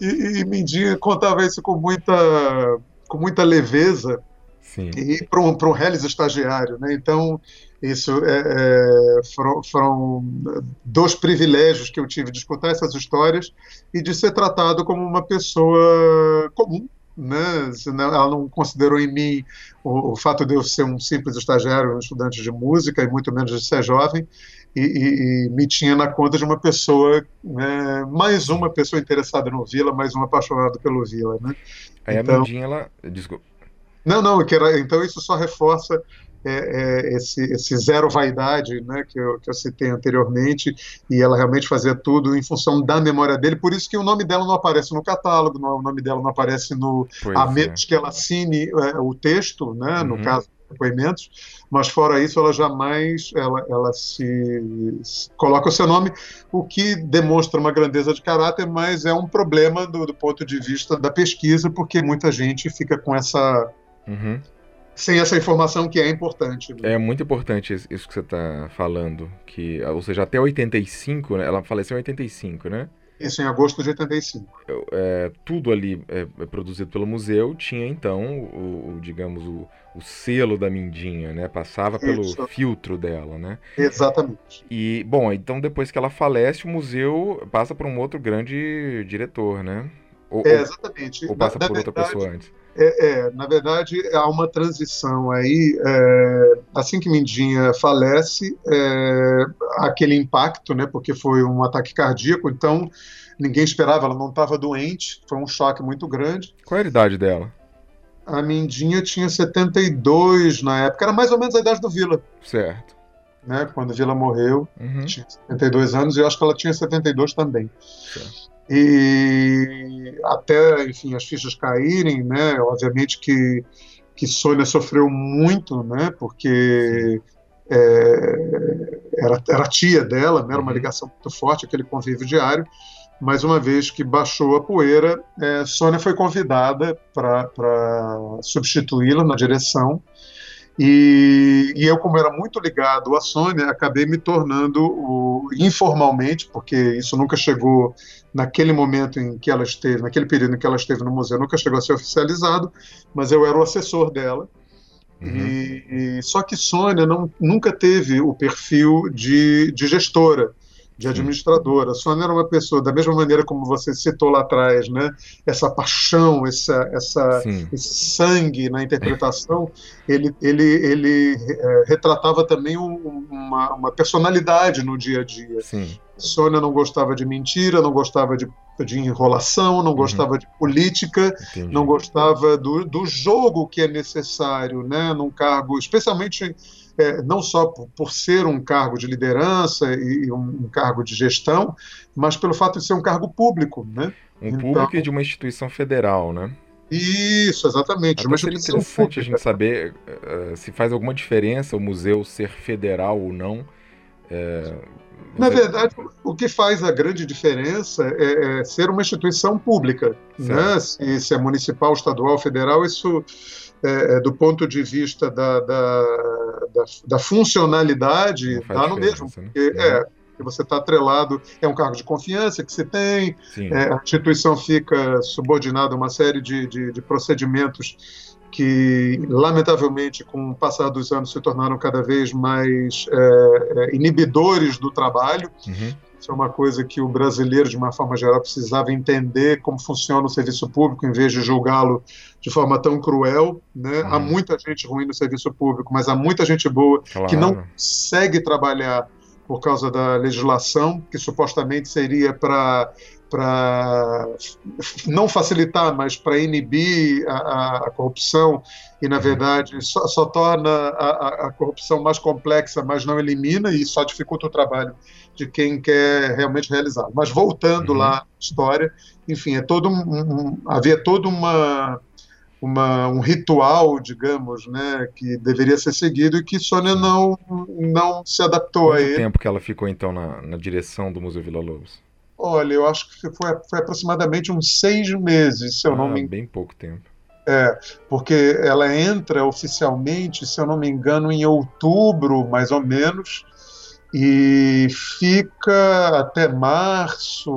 E, e Mindinha contava isso com muita, com muita leveza Sim. e para um, um reles estagiário. Né? Então, isso é, é, foram, foram, dois privilégios que eu tive de escutar essas histórias e de ser tratado como uma pessoa comum. Né? Ela não considerou em mim o, o fato de eu ser um simples estagiário, um estudante de música, e muito menos de ser jovem, e, e, e, me tinha na conta de uma pessoa, né, mais uma pessoa interessada no Vila, mais um apaixonado pelo Vila, né? Aí então, a Mandinha, ela... Desculpa. Não, não, que era, então isso só reforça é, é, esse, esse, zero vaidade né, que, eu, que eu citei anteriormente, e ela realmente fazia tudo em função da memória dele, por isso que o nome dela não aparece no catálogo, não, o nome dela não aparece no. Pois a menos é. que ela assine é, o texto, né, uhum. no caso depoimentos, mas fora isso ela jamais ela, ela se, se, coloca o seu nome, o que demonstra uma grandeza de caráter, mas é um problema do, do ponto de vista da pesquisa, porque muita gente fica com essa uhum. sem essa informação que é importante. Né? É muito importante isso que você está falando, que ou seja até 85, né? ela faleceu em 85, né? Isso em agosto de 85. É, tudo ali é, é, produzido pelo museu tinha então o, o digamos o, o, selo da Mindinha, né? Passava pelo Isso. filtro dela, né? Exatamente. E bom, então depois que ela falece, o museu passa para um outro grande diretor, né? Ou, é, exatamente. Ou passa na, por na outra verdade, pessoa antes. É, é, na verdade, há uma transição aí. É, assim que Mindinha falece, é, aquele impacto, né, porque foi um ataque cardíaco, então ninguém esperava, ela não estava doente, foi um choque muito grande. Qual é a idade dela? A Mindinha tinha 72 na época, era mais ou menos a idade do Vila. Certo. Né, quando Vila morreu, uhum. tinha 72 anos, e eu acho que ela tinha 72 também. Certo e até, enfim, as fichas caírem, né? Obviamente que, que Sônia sofreu muito, né? Porque é, era, era tia dela, né? Era uma uhum. ligação muito forte, aquele convívio diário. Mas uma vez que baixou a poeira, é, Sônia foi convidada para substituí-la na direção e, e, eu, como era muito ligado à Sônia, acabei me tornando o, informalmente, porque isso nunca chegou naquele momento em que ela esteve, naquele período em que ela esteve no museu, nunca chegou a ser oficializado, mas eu era o assessor dela. Uhum. E, e, só que Sônia não, nunca teve o perfil de, de gestora de administradora. A Sônia era uma pessoa, da mesma maneira como você citou lá atrás, né? essa paixão, essa, essa, esse sangue na interpretação, ele, ele, ele é, retratava também um, uma, uma, personalidade no dia a dia. Sim. Sônia não gostava de mentira, não gostava de, de enrolação, não uhum. gostava de política, Entendi. não gostava do, do jogo que é necessário né, num cargo, especialmente é, não só por, por, ser um cargo de liderança e, e um, um, cargo de gestão, mas pelo fato de ser um cargo público. Né? Um então, público e de uma instituição federal, né? Isso, exatamente. Até seria interessante pública. a gente saber uh, se faz alguma diferença o museu ser federal ou não. É, Na verdade, o que faz a grande diferença é, é ser uma instituição pública. Né? Se, se, é municipal, estadual, federal, isso é, é, do ponto de vista da, da, da, da funcionalidade, dá no mesmo. Né? Porque, é, porque você está atrelado, é um cargo de confiança que você tem, é, a instituição fica subordinada a uma série de, de, de procedimentos que, lamentavelmente, com o passar dos anos, se tornaram cada vez mais é, é inibidores do trabalho. Uhum. Isso é uma coisa que o brasileiro, de uma forma geral, precisava entender como funciona o serviço público, em vez de julgá-lo de forma tão cruel. Né? Uhum. Há muita gente ruim no serviço público, mas há muita gente boa claro. que não consegue trabalhar por causa da legislação, que supostamente seria para para não facilitar, mas para inibir a, a, corrupção e, na uhum. verdade, só, só torna a, a, corrupção mais complexa, mas não elimina e só dificulta o trabalho de quem quer realmente realizar. Mas voltando uhum. lá à história, enfim, é todo um, um, havia todo uma, uma, um ritual, digamos, né, que deveria ser seguido e que Sônia não, não se adaptou Quanto a ele. Quanto tempo que ela ficou, então, na, na direção do Museu Vila Lobos? Olha, eu acho que foi, foi aproximadamente uns seis meses, se eu ah, não me engano. Bem pouco tempo. É, porque ela entra oficialmente, se eu não me engano, em outubro, mais ou menos, e fica até março,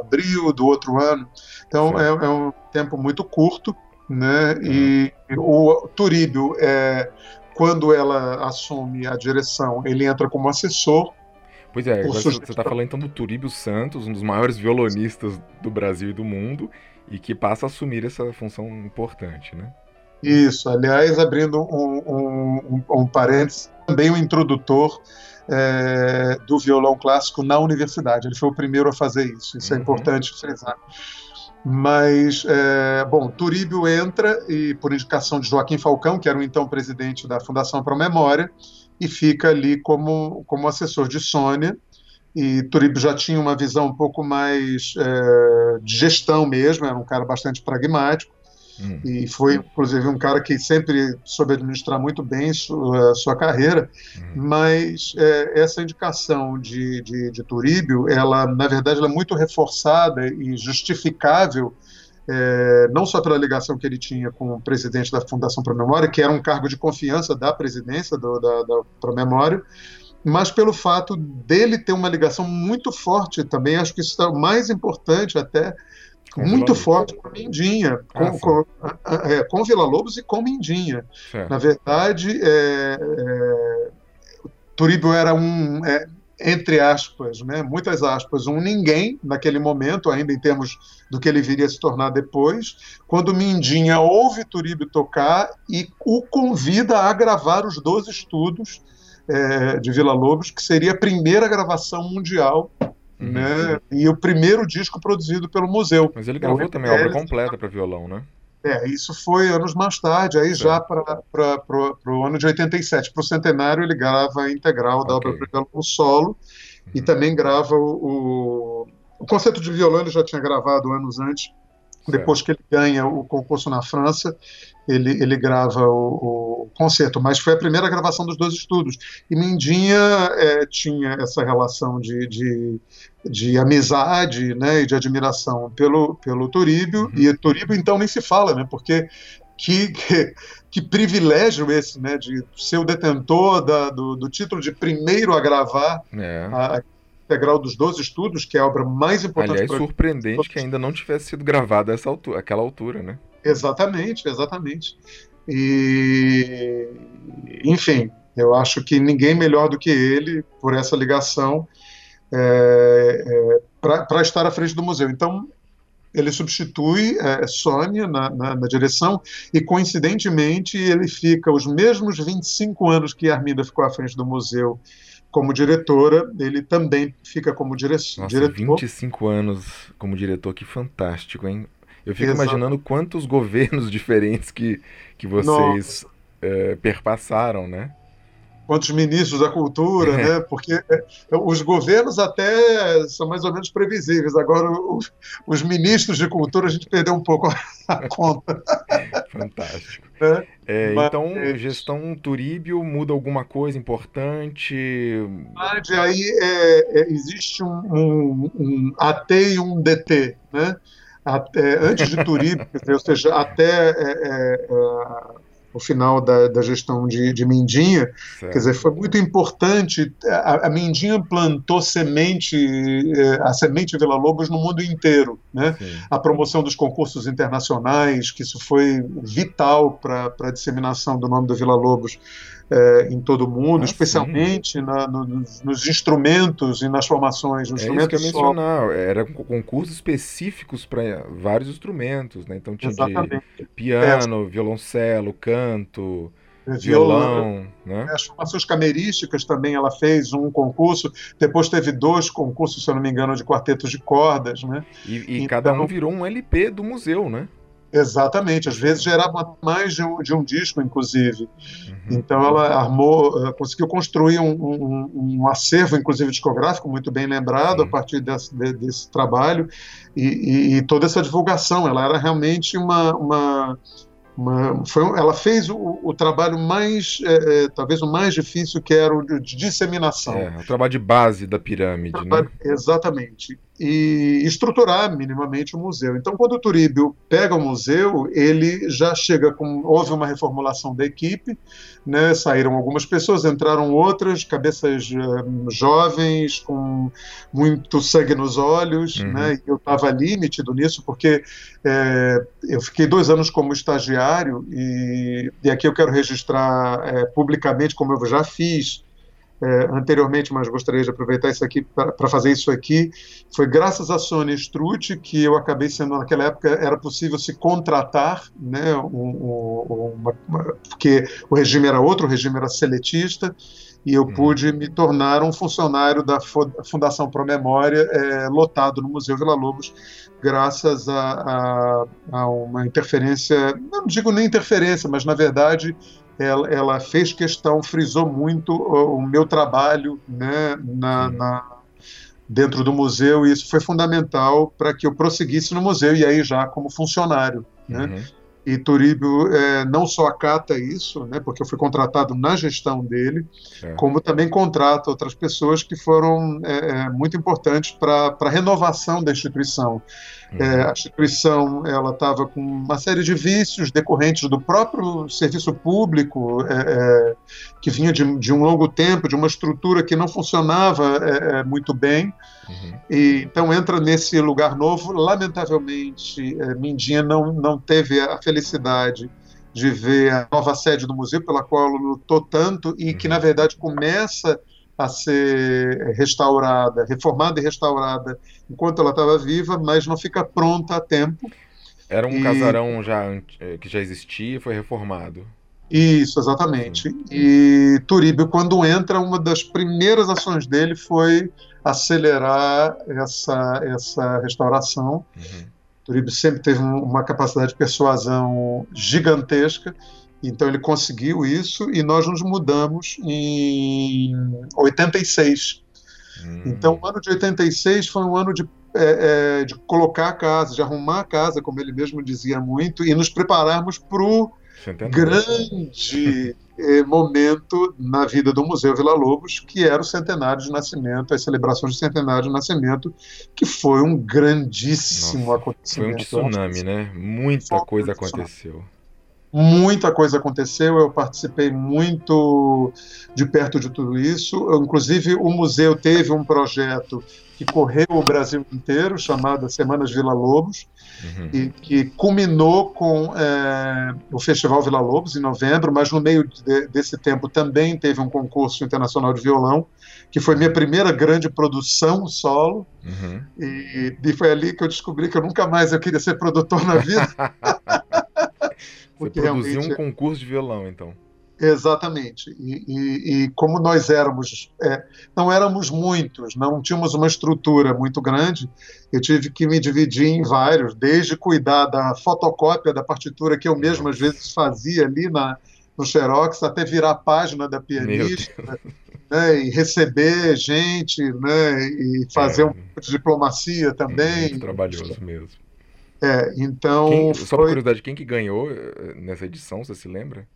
abril do outro ano. Então é, é, um tempo muito curto, né? E uhum. o Turíbio, é, quando ela assume a direção, ele entra como assessor Pois é, você está falando então do Turíbio Santos, um dos maiores violonistas do Brasil e do mundo, e que passa a assumir essa função importante, né? Isso, aliás, abrindo um, um, um, um parênteses, também o introdutor é, do violão clássico na universidade. Ele foi o primeiro a fazer isso, isso é uhum. é importante frisar. Mas, é, bom, Turíbio entra, e por indicação de Joaquim Falcão, que era o então presidente da Fundação Pro Memória, e fica ali como, como assessor de Sônia. E Turib já tinha uma visão um pouco mais é, de gestão mesmo, era um cara bastante pragmático. Hum. E foi, inclusive, um cara que sempre soube administrar muito bem sua, sua carreira, hum. mas é, essa indicação de, de, de Turíbio, ela, na verdade, ela é muito reforçada e justificável é, não só pela ligação que ele tinha com o presidente da Fundação Pro Memória, que era um cargo de confiança da presidência do, da, da Pro Memória, mas pelo fato dele ter uma ligação muito forte também, acho que isso é o mais importante até, com muito forte com Mindinha, com, ah, com, é, com Vila Lobos e com Mindinha. Na verdade, é, é, Turíbio era um, é, entre aspas, né, muitas aspas, um ninguém naquele momento, ainda em termos do que ele viria a se tornar depois, quando Mindinha ouve Turíbio tocar e o convida a gravar os 12 estudos é, de Vila Lobos, que seria a primeira gravação mundial uhum. né, e o primeiro disco produzido pelo museu. Mas ele gravou é, também a obra completa para violão, né? É, isso foi anos mais tarde, aí já para o ano de 87. Para o centenário, ele grava a integral okay. da obra para violão solo uhum. e também grava o, o, o, concerto de violão, ele já tinha gravado anos antes. Certo. Depois que ele ganha o concurso na França, ele, ele grava o, o, concerto, mas foi a primeira gravação dos dois estudos. E Mindinha é, tinha essa relação de, de, de, amizade né, e de admiração pelo, pelo Turíbio, uhum. e Turíbio então nem se fala, né, porque que, que, que, privilégio esse, né, de ser o detentor da, do, do título de primeiro a gravar é. a, integral dos 12 estudos, que é a obra mais importante. Aliás, surpreendente que ainda não tivesse sido gravada essa altura, aquela altura, né? Exatamente, exatamente. E, enfim, eu acho que ninguém melhor do que ele, por essa ligação, é, é, para estar à frente do museu. Então, ele substitui é, Sônia na, na, na, direção e, coincidentemente, ele fica os mesmos 25 anos que Arminda ficou à frente do museu como diretora, ele também fica como dire Nossa, diretor. 25 anos como diretor, que fantástico, hein? Eu fico Exato. imaginando quantos governos [laughs] diferentes que, que vocês é, perpassaram, né? Quantos ministros da cultura, é. né? Porque é, os governos até são mais ou menos previsíveis. Agora, os, os ministros de cultura, a gente perdeu um pouco [laughs] a conta. [laughs] Fantástico. Né? É, Mas, então, é, gestão Turíbio muda alguma coisa importante? Aí é, é, existe um, um, um AT e um DT, né? Até, antes de Turíbio, [laughs] ou seja, até é, é, o final da, da gestão de, de Mindinha. Certo. Quer dizer, foi muito importante. A, a Mindinha plantou semente, eh, a semente Vila Lobos no mundo inteiro. Né? A promoção dos concursos internacionais, que isso foi vital para a disseminação do nome do Vila Lobos é, em todo o mundo, ah, especialmente na, no, nos, instrumentos e nas formações. No é isso que eu mencionar, eram concursos específicos para vários instrumentos, né? Então tinha piano, é. violoncelo, canto, é, violão, né? As formações camerísticas também ela fez um concurso, depois teve dois concursos, se eu não me engano, de quartetos de cordas, né? E, e então, cada um virou um LP do museu, né? Exatamente, às vezes gerava mais de um, de um disco, inclusive. Uhum. Então ela armou, conseguiu construir um, um, um, acervo, inclusive discográfico, muito bem lembrado Sim. a partir desse, de, desse trabalho e, e, e, toda essa divulgação. Ela era realmente uma, uma uma, foi, ela fez o, o trabalho mais, é, é, talvez o mais difícil, que era o de, disseminação. É, o trabalho de base da pirâmide, trabalho, né? Exatamente. E estruturar minimamente o museu. Então, quando o Turíbio pega o museu, ele já chega com. Houve uma reformulação da equipe, né? saíram algumas pessoas, entraram outras, cabeças uh, jovens, com muito sangue nos olhos. Uhum. Né? Eu estava ali metido nisso, porque é, eu fiquei dois anos como estagiário, e, e aqui eu quero registrar é, publicamente, como eu já fiz é, anteriormente, mas gostaria de aproveitar isso aqui para fazer isso aqui. Foi graças a Sônia Strutt que eu acabei sendo, naquela época, era possível se contratar, né, um, um, uma, uma, porque o regime era outro, o regime era seletista, e eu uhum. pude me tornar um funcionário da Fundação Pro Memória, é, lotado no Museu Vila Lobos, graças a, a, a, uma interferência, não digo nem interferência, mas na verdade ela, ela fez questão, frisou muito o, o meu trabalho né, na, na, dentro do museu, e isso foi fundamental para que eu prosseguisse no museu, e aí já como funcionário. Né? Uhum. E Turíbio é, não só acata isso, né, porque eu fui contratado na gestão dele, é. como também contrata outras pessoas que foram é, é muito importantes para a renovação da instituição. É, uhum. a instituição ela estava com uma série de vícios decorrentes do próprio serviço público, é, é, que vinha de, de, um longo tempo, de uma estrutura que não funcionava é, é, muito bem. Uhum. E, então entra nesse lugar novo. Lamentavelmente, Mindinha não, não teve a felicidade de ver a nova sede do museu, pela qual lutou tanto, e que, na uhum. verdade, começa a ser restaurada, reformada e restaurada enquanto ela estava viva, mas não fica pronta a tempo. Era um e... casarão já eh, que já existia e foi reformado. Isso, exatamente. Sim. E Turíbio, quando entra, uma das primeiras ações dele foi acelerar essa, essa restauração. Uhum. Turíbio sempre teve uma capacidade de persuasão gigantesca então ele conseguiu isso e nós nos mudamos em 86. Hum. Então o ano de 86 foi um ano de, é, é, de colocar a casa, de arrumar a casa, como ele mesmo dizia muito, e nos prepararmos para o grande é, momento na vida do Museu Vila Lobos, que era o centenário de nascimento, as celebrações de centenário de nascimento, que foi um grandíssimo Nossa, acontecimento. Foi um tsunami, né? Muita coisa aconteceu muita coisa aconteceu, eu participei muito de perto de tudo isso. Eu, inclusive, o museu teve um projeto que correu o Brasil inteiro, chamado Semanas Vila Lobos, uhum. e que culminou com é, o Festival Vila Lobos, em novembro, mas no meio de, desse tempo também teve um concurso internacional de violão, que foi minha primeira grande produção solo, uhum. e, e foi ali que eu descobri que eu nunca mais eu queria ser produtor na vida. [laughs] Você produziu um concurso de violão, então. Exatamente. E, e, e como nós éramos, é, não éramos muitos, não tínhamos uma estrutura muito grande, eu tive que me dividir em vários, desde cuidar da fotocópia da partitura que eu mesmo às vezes fazia ali na, no Xerox, até virar a página da pianista, né, e receber gente, né, e fazer é, um pouco de diplomacia também. Muito trabalhoso mesmo. É, então. Quem, só por curiosidade, quem que ganhou eh, nessa edição, você se lembra?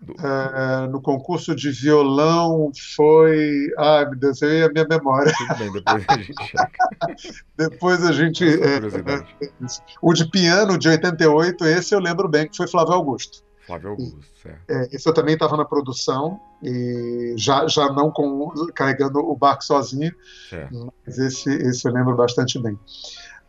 É, no concurso de violão foi. Deus, eu ia a minha memória. Bem, depois a gente [laughs] depois a gente. É, é, o de piano de 88, esse eu lembro bem, que foi Flávio Augusto. Flávio Augusto, certo. É, esse eu também estava na produção, e já, já não com, carregando o barco sozinho, certo. mas esse, esse eu lembro bastante bem.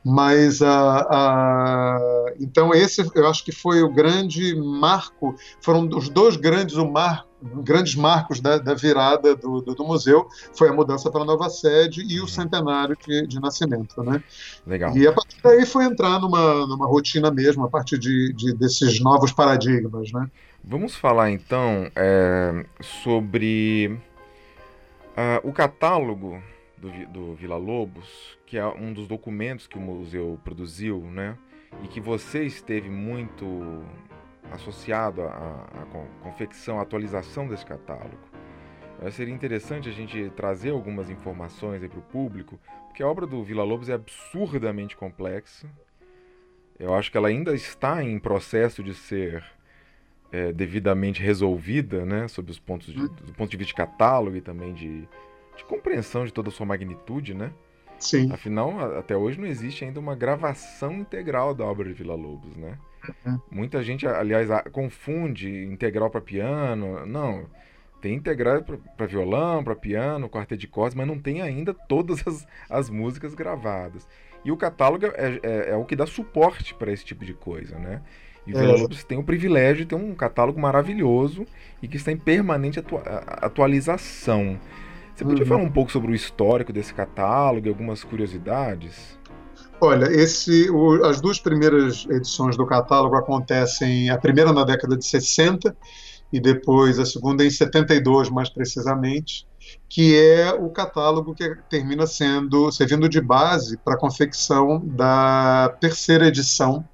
Mas a, a, então esse eu acho que foi o grande marco, foram os dois grandes o mar, grandes marcos da, da virada do, do, do, museu, foi a mudança para a nova sede e o uhum. centenário de, de nascimento, né? Legal. E a partir daí foi entrar numa, numa rotina mesmo, a partir de, de desses novos paradigmas, né? Vamos falar então é, sobre uh, o catálogo do, do Vila Lobos, que é um dos documentos que o museu produziu, né? E que você esteve muito associado à, à confecção, à atualização desse catálogo. Seria interessante a gente trazer algumas informações para o público, porque a obra do Vila Lobos é absurdamente complexa. Eu acho que ela ainda está em processo de ser é, devidamente resolvida, né, sob os pontos de, do ponto de vista de catálogo e também de, de compreensão de toda a sua magnitude, né? Sim. Afinal, até hoje não existe ainda uma gravação integral da obra de Vila Lobos, né? Uhum. Muita gente, aliás, confunde integral para piano. Não, tem integral para violão, para piano, quarteto de cordas, mas não tem ainda todas as, as músicas gravadas. E o catálogo é, é, é o que dá suporte para esse tipo de coisa, né? E o Vila é. Lobos tem o privilégio de ter um catálogo maravilhoso e que está em permanente atua atualização. Você podia uhum. falar um pouco sobre o histórico desse catálogo e algumas curiosidades? Olha, esse, o, as duas primeiras edições do catálogo acontecem, a primeira na década de 60 e depois a segunda em 72, mais precisamente, que é o catálogo que termina sendo servindo de base para a confecção da terceira edição,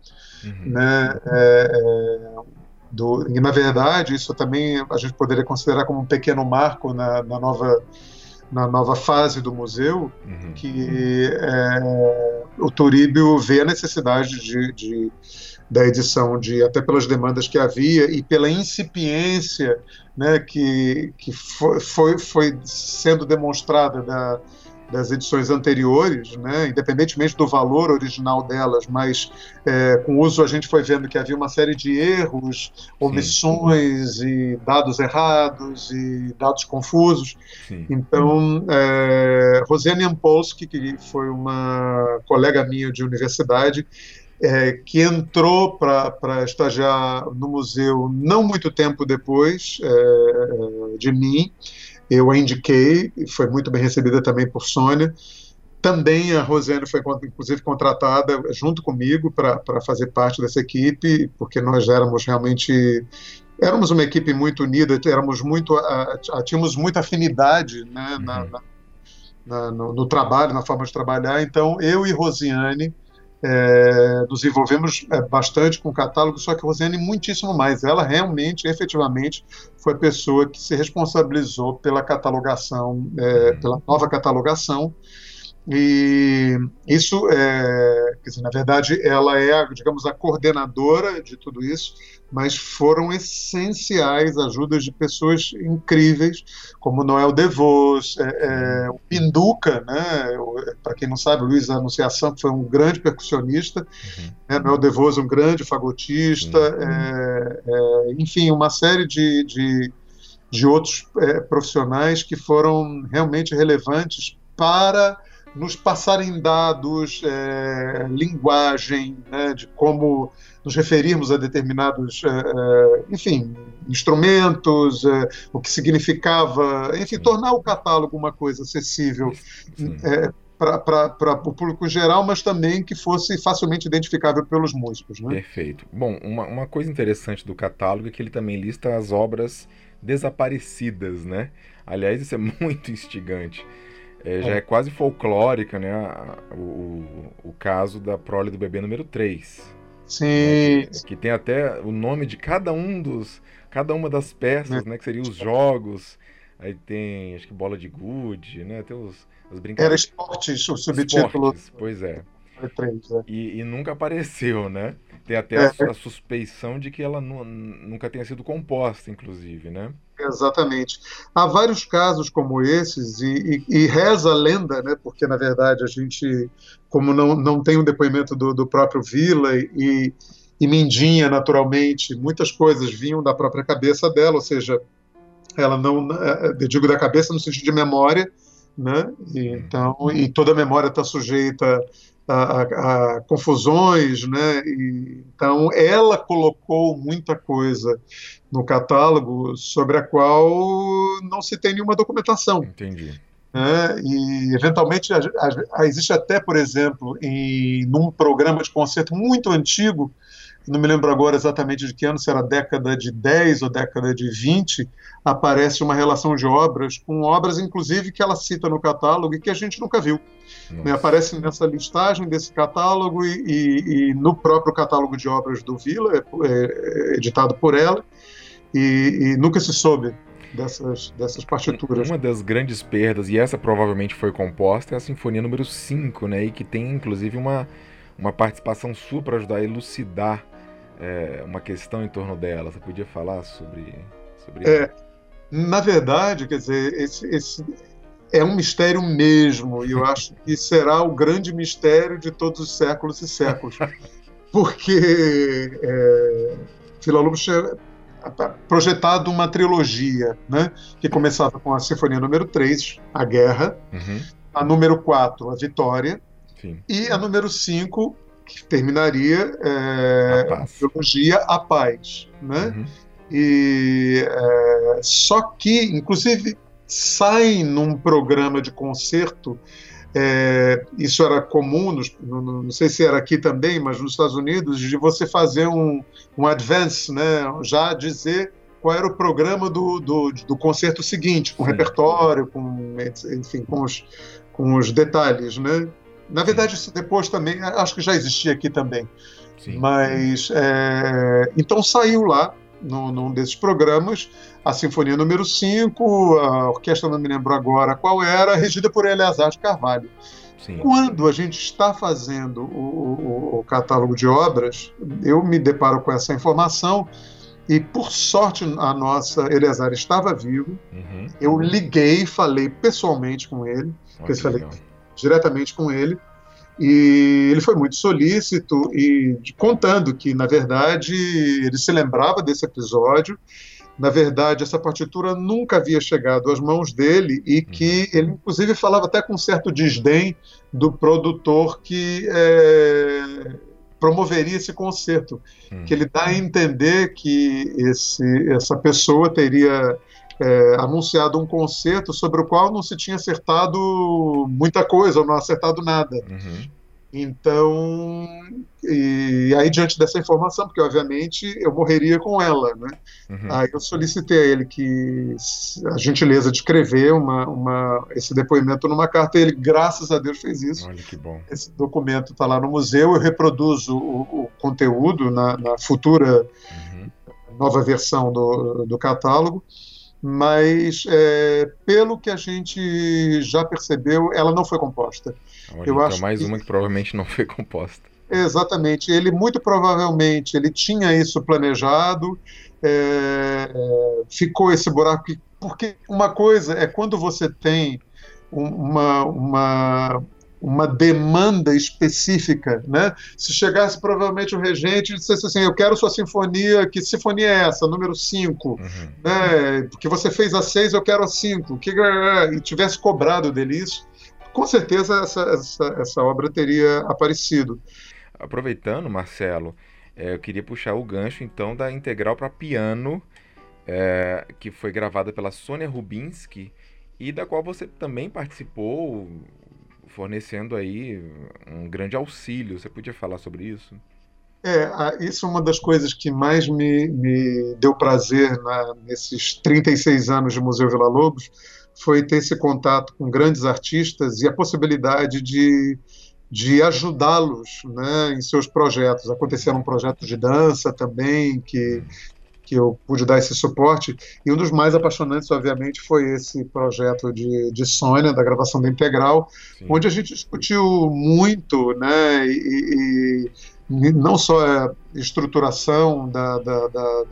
uhum. né? É, é, do, e na verdade isso também a gente poderia considerar como um pequeno marco na, na nova na nova fase do museu, uhum. que é, o Turíbio vê a necessidade de, de, da edição, de até pelas demandas que havia e pela incipiência né, que, que foi, foi, foi sendo demonstrada da, das edições anteriores, né, independentemente do valor original delas, mas é, com o uso a gente foi vendo que havia uma série de erros, omissões Sim. e dados errados e dados confusos. Sim. Então, é, Rosiane Ampolsky, que foi uma colega minha de universidade, é, que entrou para estagiar no museu não muito tempo depois é, é de mim, eu a indiquei, foi muito bem recebida também por Sônia. Também a Rosane foi, inclusive, contratada junto comigo para fazer parte dessa equipe, porque nós éramos realmente éramos uma equipe muito unida, éramos muito, tínhamos muita afinidade né, uhum. na, na, no, no, trabalho, na forma de trabalhar. Então, eu e Rosiane é, nos envolvemos é, bastante com o catálogo, só que a Rosiane muitíssimo mais. Ela realmente, efetivamente, foi a pessoa que se responsabilizou pela catalogação, é, pela nova catalogação, e isso, é, dizer, na verdade, ela é, digamos, a coordenadora de tudo isso, mas foram essenciais ajudas de pessoas incríveis, como Noel DeVos, é, é, o Pinduca, né, para quem não sabe, Luiz Anunciação, que foi um grande percussionista, uhum. né, Noel DeVos, um grande fagotista, uhum. enfim, uma série de, de, de outros é, profissionais que foram realmente relevantes para nos passarem dados, é, linguagem, né, de como nos referirmos a determinados, é, é enfim, instrumentos, é, o que significava, enfim, tornar o catálogo uma coisa acessível é, para o público geral, mas também que fosse facilmente identificável pelos músicos. Né? Perfeito. Bom, uma, uma coisa interessante do catálogo é que ele também lista as obras desaparecidas, né? Aliás, isso é [laughs] muito instigante. É, já é. quase folclórica, né? O, o, caso da prole do bebê número 3. Sim. Né, que, que, tem até o nome de cada um dos. Cada uma das peças, é. né? Que seriam os jogos. Aí tem, acho que bola de gude, né? Tem os, as brincadeiras. Era esportes, o subtítulo. Esportes, pois é. 3, é. E, e, nunca apareceu, né? Tem até é. a, a, suspeição de que ela nunca tenha sido composta, inclusive, né? Exatamente. Há vários casos como esses, e, e, e, reza a lenda, né, porque na verdade a gente, como não, não tem um depoimento do, do próprio Vila, e, e Mindinha, naturalmente, muitas coisas vinham da própria cabeça dela, ou seja, ela não, é, eu digo da cabeça no sentido de memória, né? E, então, e toda memória está sujeita a, a, a, confusões, né? E, então, ela colocou muita coisa no catálogo sobre a qual não se tem nenhuma documentação. Entendi. Né? E, eventualmente, existe até, por exemplo, em num programa de concerto muito antigo, não me lembro agora exatamente de que ano, se era década de 10 ou década de 20, aparece uma relação de obras, com obras, inclusive, que ela cita no catálogo e que a gente nunca viu. Né? Aparece nessa listagem desse catálogo e, e, e, no próprio catálogo de obras do Vila, é, é, editado por ela, e, e nunca se soube dessas, dessas partituras. Uma das grandes perdas, e essa provavelmente foi composta, é a Sinfonia número 5, né? E que tem inclusive uma, uma participação sua para ajudar a elucidar é, uma questão em torno dela. Você podia falar sobre, sobre é, Na verdade, quer dizer, esse, esse é um mistério mesmo, e eu acho que será o grande mistério de todos os séculos e séculos. Porque é, Villa-Lobos tinha projetado uma trilogia, né, que começava com a Sinfonia número 3, A Guerra, uhum. a número 4, A Vitória, Sim. e a número 5, que terminaria é, a, a trilogia A Paz. Né? Uhum. E, é, só que, inclusive, sai num programa de concerto. É, isso era comum, nos, no, não sei se era aqui também, mas nos Estados Unidos, de você fazer um, um advance, né, já dizer qual era o programa do, do, do concerto seguinte, com Sim. repertório, com, enfim, com os, com os detalhes, né? Na verdade, isso depois também, acho que já existia aqui também. Sim. Mas, é, então saiu lá, no, num desses programas, a Sinfonia número 5, a orquestra não me lembro agora qual era, regida por Eleazar de Carvalho. Sim. Quando a gente está fazendo o, o, o, catálogo de obras, eu me deparo com essa informação e, por sorte, a nossa Eleazar estava vivo. Uhum. Eu liguei, falei pessoalmente com ele, okay, falei diretamente com ele, e ele foi muito solícito e contando que, na verdade, ele se lembrava desse episódio. Na verdade, essa partitura nunca havia chegado às mãos dele e que uhum. ele, inclusive, falava até com certo desdém do produtor que é, promoveria esse concerto, que ele dá a entender que esse, essa pessoa teria é, anunciado um concerto sobre o qual não se tinha acertado muita coisa, ou não acertado nada. Uhum. Então, e aí diante dessa informação, porque obviamente eu morreria com ela, né? Uhum. Aí eu solicitei a ele que a gentileza de escrever uma, uma, esse depoimento numa carta, e ele, graças a Deus, fez isso. Olha que bom. Esse documento está lá no museu, eu reproduzo o, o conteúdo na, na futura uhum. nova versão do, do catálogo mas é, pelo que a gente já percebeu, ela não foi composta. Olha, Eu então acho mais que... uma que provavelmente não foi composta. Exatamente. Ele muito provavelmente ele tinha isso planejado, é, ficou esse buraco. Porque uma coisa é quando você tem uma, uma, uma demanda específica, né? Se chegasse provavelmente o regente e dissesse assim, eu quero sua sinfonia, que sinfonia é essa? Número 5, uhum. né? Porque você fez a 6, eu quero a 5, que e tivesse cobrado dele isso, com certeza essa, essa, essa obra teria aparecido. Aproveitando, Marcelo, é, eu queria puxar o gancho então da integral para piano, é, que foi gravada pela Sônia Rubinski e da qual você também participou fornecendo aí um grande auxílio. Você podia falar sobre isso? É, isso é uma das coisas que mais me, me deu prazer na, nesses 36 anos de Museu Vila Lobos, foi ter esse contato com grandes artistas e a possibilidade de, de ajudá-los né, em seus projetos. Aconteceram um projeto de dança também, que que eu pude dar esse suporte. E um dos mais apaixonantes, obviamente, foi esse projeto de, de Sônia, da gravação da Integral, Sim. onde a gente discutiu muito, né, e, e não só a estruturação da, da, da,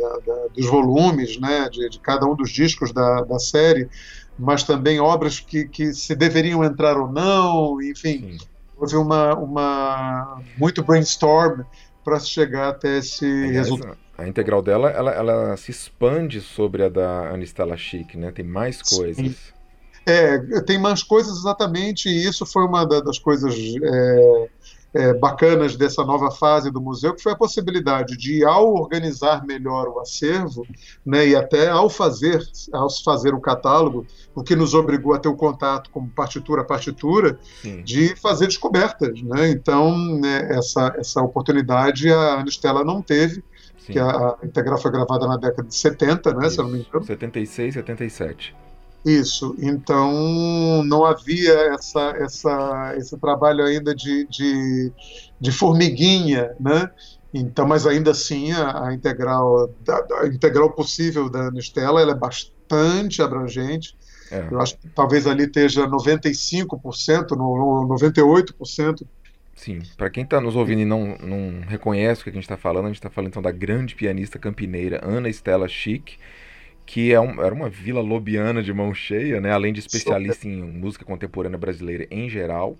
dos volumes, né, de, de, cada um dos discos da, série, mas também obras que, que se deveriam entrar ou não, enfim. Sim. Houve uma, uma muito brainstorm para chegar até esse Aliás, resultado. A integral dela, ela, ela se expande sobre a da Anistela Chic, né? Tem mais coisas. Sim. É, tem mais coisas exatamente, e isso foi uma das coisas é, é, bacanas dessa nova fase do museu, que foi a possibilidade de, ao organizar melhor o acervo, né, e até ao fazer, ao fazer o catálogo, o que nos obrigou a ter o contato como partitura a partitura, Sim. de fazer descobertas. Né? Então, né, essa, essa oportunidade a Anistela não teve, Sim. que a, integral foi gravada na década de 70, né, se eu não me engano. 76, 77. Isso, então não havia essa, essa, esse trabalho ainda de, de, de formiguinha, né? Então, mas ainda assim a, a integral, a, a, integral possível da Nistela ela é bastante abrangente. É. Eu acho que talvez ali esteja 95%, no, no 98%. Sim, para quem está nos ouvindo e não, não reconhece o que a gente está falando, a gente está falando então da grande pianista campineira Ana Estela Chic, que é um, era uma vila lobiana de mão cheia, né? além de especialista em música contemporânea brasileira em geral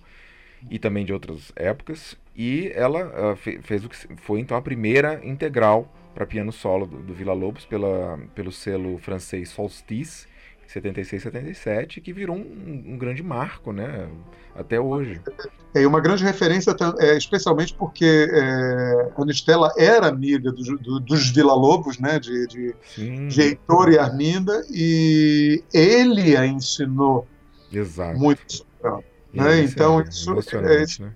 e também de outras épocas. E ela uh, fe, fez o que foi então a primeira integral para piano solo do, do Vila Lobos pela, pelo selo francês Solstice, 76, 77, que virou um, um grande marco, né? Até hoje. É uma grande referência, é, especialmente porque é, Anistela era amiga do, do, dos Vila Lobos, né? De, de, de Heitor e Arminda, e ele a ensinou Exato. muito sobre ela. Né? Então, é isso, é, isso, né?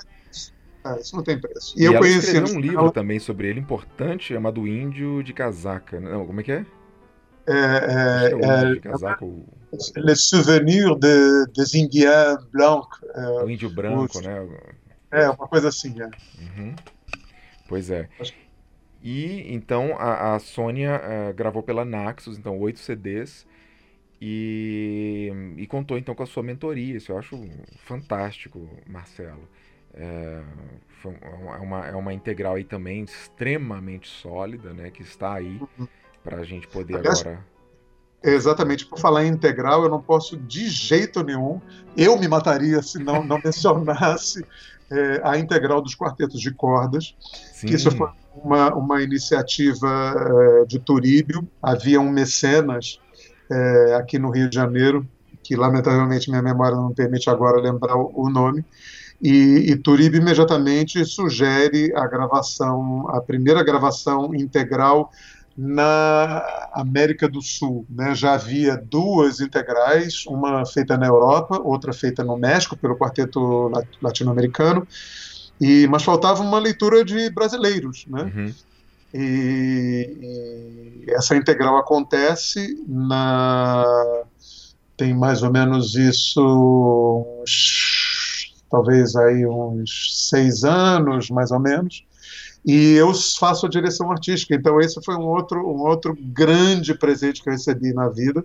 é, isso não tem preço. E, e eu conheci um livro também sobre ele importante, chamado Índio de Casaca. Não, como é que é? É, é les souvenirs de, des Indiens blancs. O índio branco, os, né? É, uma coisa assim, é. Uhum. Pois é. E então a, a Sônia uh, gravou pela Naxos, então oito CDs, e, e, contou então com a sua mentoria. Isso eu acho fantástico, Marcelo. É, é, uma, é uma integral aí também extremamente sólida, né? Que está aí. Uhum para a gente poder Aliás, agora. Exatamente, por falar em integral, eu não posso de jeito nenhum, eu me mataria se não, não [laughs] mencionasse é, a integral dos quartetos de cordas, Sim. que isso foi uma, uma iniciativa é, de Turíbio, havia um mecenas é, aqui no Rio de Janeiro, que lamentavelmente minha memória não permite agora lembrar o, o nome, e, e Turíbio imediatamente sugere a gravação, a primeira gravação integral na América do Sul. Né? Já havia duas integrais, uma feita na Europa, outra feita no México, pelo quarteto latino-americano, e, mas faltava uma leitura de brasileiros. Né? Uhum. E, e, essa integral acontece na. Tem mais ou menos isso, talvez aí uns seis anos, mais ou menos e eu faço a direção artística. Então esse foi um outro, um outro grande presente que eu recebi na vida.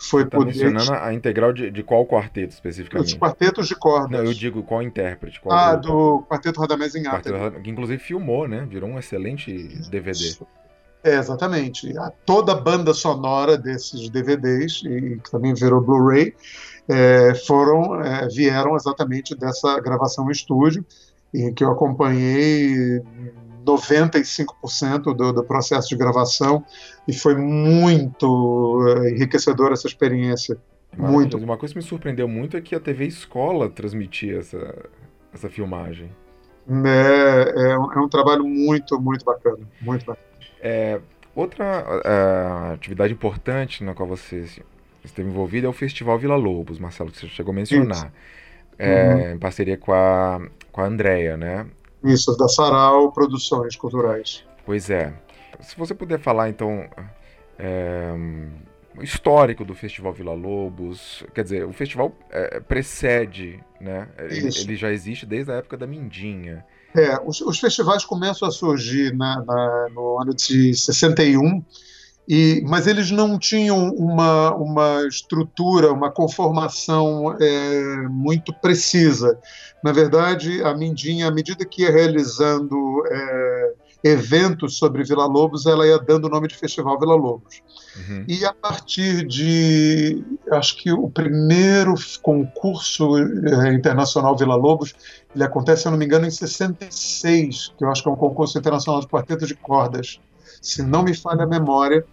Foi tá poder... mencionando a integral de, de qual quarteto especificamente? Os quartetos de cordas. Não, eu digo qual intérprete. Qual ah, grupo? do Quarteto Radamés em Arte. Que inclusive filmou, né? Virou um excelente DVD. É, exatamente. A, toda a banda sonora desses DVDs, e que também virou Blu-ray, é, foram, é, vieram exatamente dessa gravação em estúdio, em que eu acompanhei 95% do, do processo de gravação e foi muito uh, enriquecedora essa experiência. muito. Uma coisa que me surpreendeu muito é que a TV Escola transmitia essa, essa filmagem. É, é, um, é um trabalho muito, muito bacana. Muito bacana. É, outra uh, atividade importante na qual você esteve envolvido é o Festival Vila Lobos, Marcelo, que você chegou a mencionar. É, uhum. Em parceria com a, com a Andrea, né? Isso, da Sarau Produções Culturais. Pois é. Se você puder falar, então, é, histórico do Festival Vila Lobos, quer dizer, o festival é, precede, né? Ele, ele, já existe desde a época da Mindinha. É, os, os festivais começam a surgir na, na, no ano de 61, e, mas eles não tinham uma, uma estrutura, uma conformação é, muito precisa. Na verdade, a Mindinha, à medida que ia realizando é, eventos sobre Vila Lobos, ela ia dando o nome de Festival Vila Lobos. Uhum. E a partir de, acho que o primeiro concurso é, internacional Vila Lobos, Ele acontece, se eu não me engano, em 66, que eu acho que é um concurso internacional de quarteto de cordas, se não me falha a memória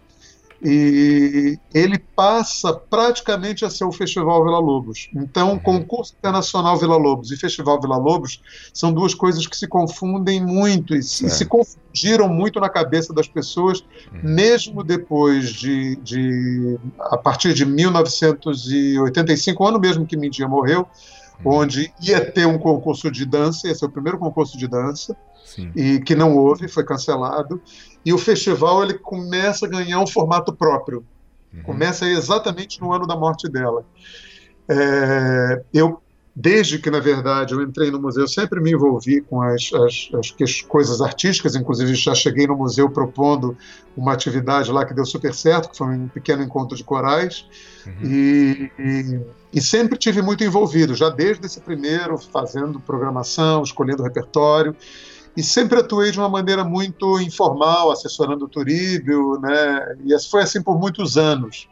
e ele passa praticamente a ser o Festival Vila Lobos. Então, uhum. concurso internacional Vila Lobos e Festival Vila Lobos são duas coisas que se confundem muito e se, se confundiram muito na cabeça das pessoas, uhum. mesmo depois de, de, a partir de 1985, o ano mesmo que Mindia morreu, uhum. onde ia ter um concurso de dança, esse é o primeiro concurso de dança, Sim. e que não houve, foi cancelado e o festival ele começa a ganhar um formato próprio. Uhum. Começa exatamente no ano da morte dela. É, eu, desde que, na verdade, eu entrei no museu, sempre me envolvi com as, as, as, coisas artísticas, inclusive já cheguei no museu propondo uma atividade lá que deu super certo, que foi um pequeno encontro de corais, uhum. e, e, e sempre tive muito envolvido, já desde esse primeiro, fazendo programação, escolhendo repertório, e sempre atuei de uma maneira muito informal, assessorando o Turíbio, né? E foi assim por muitos anos.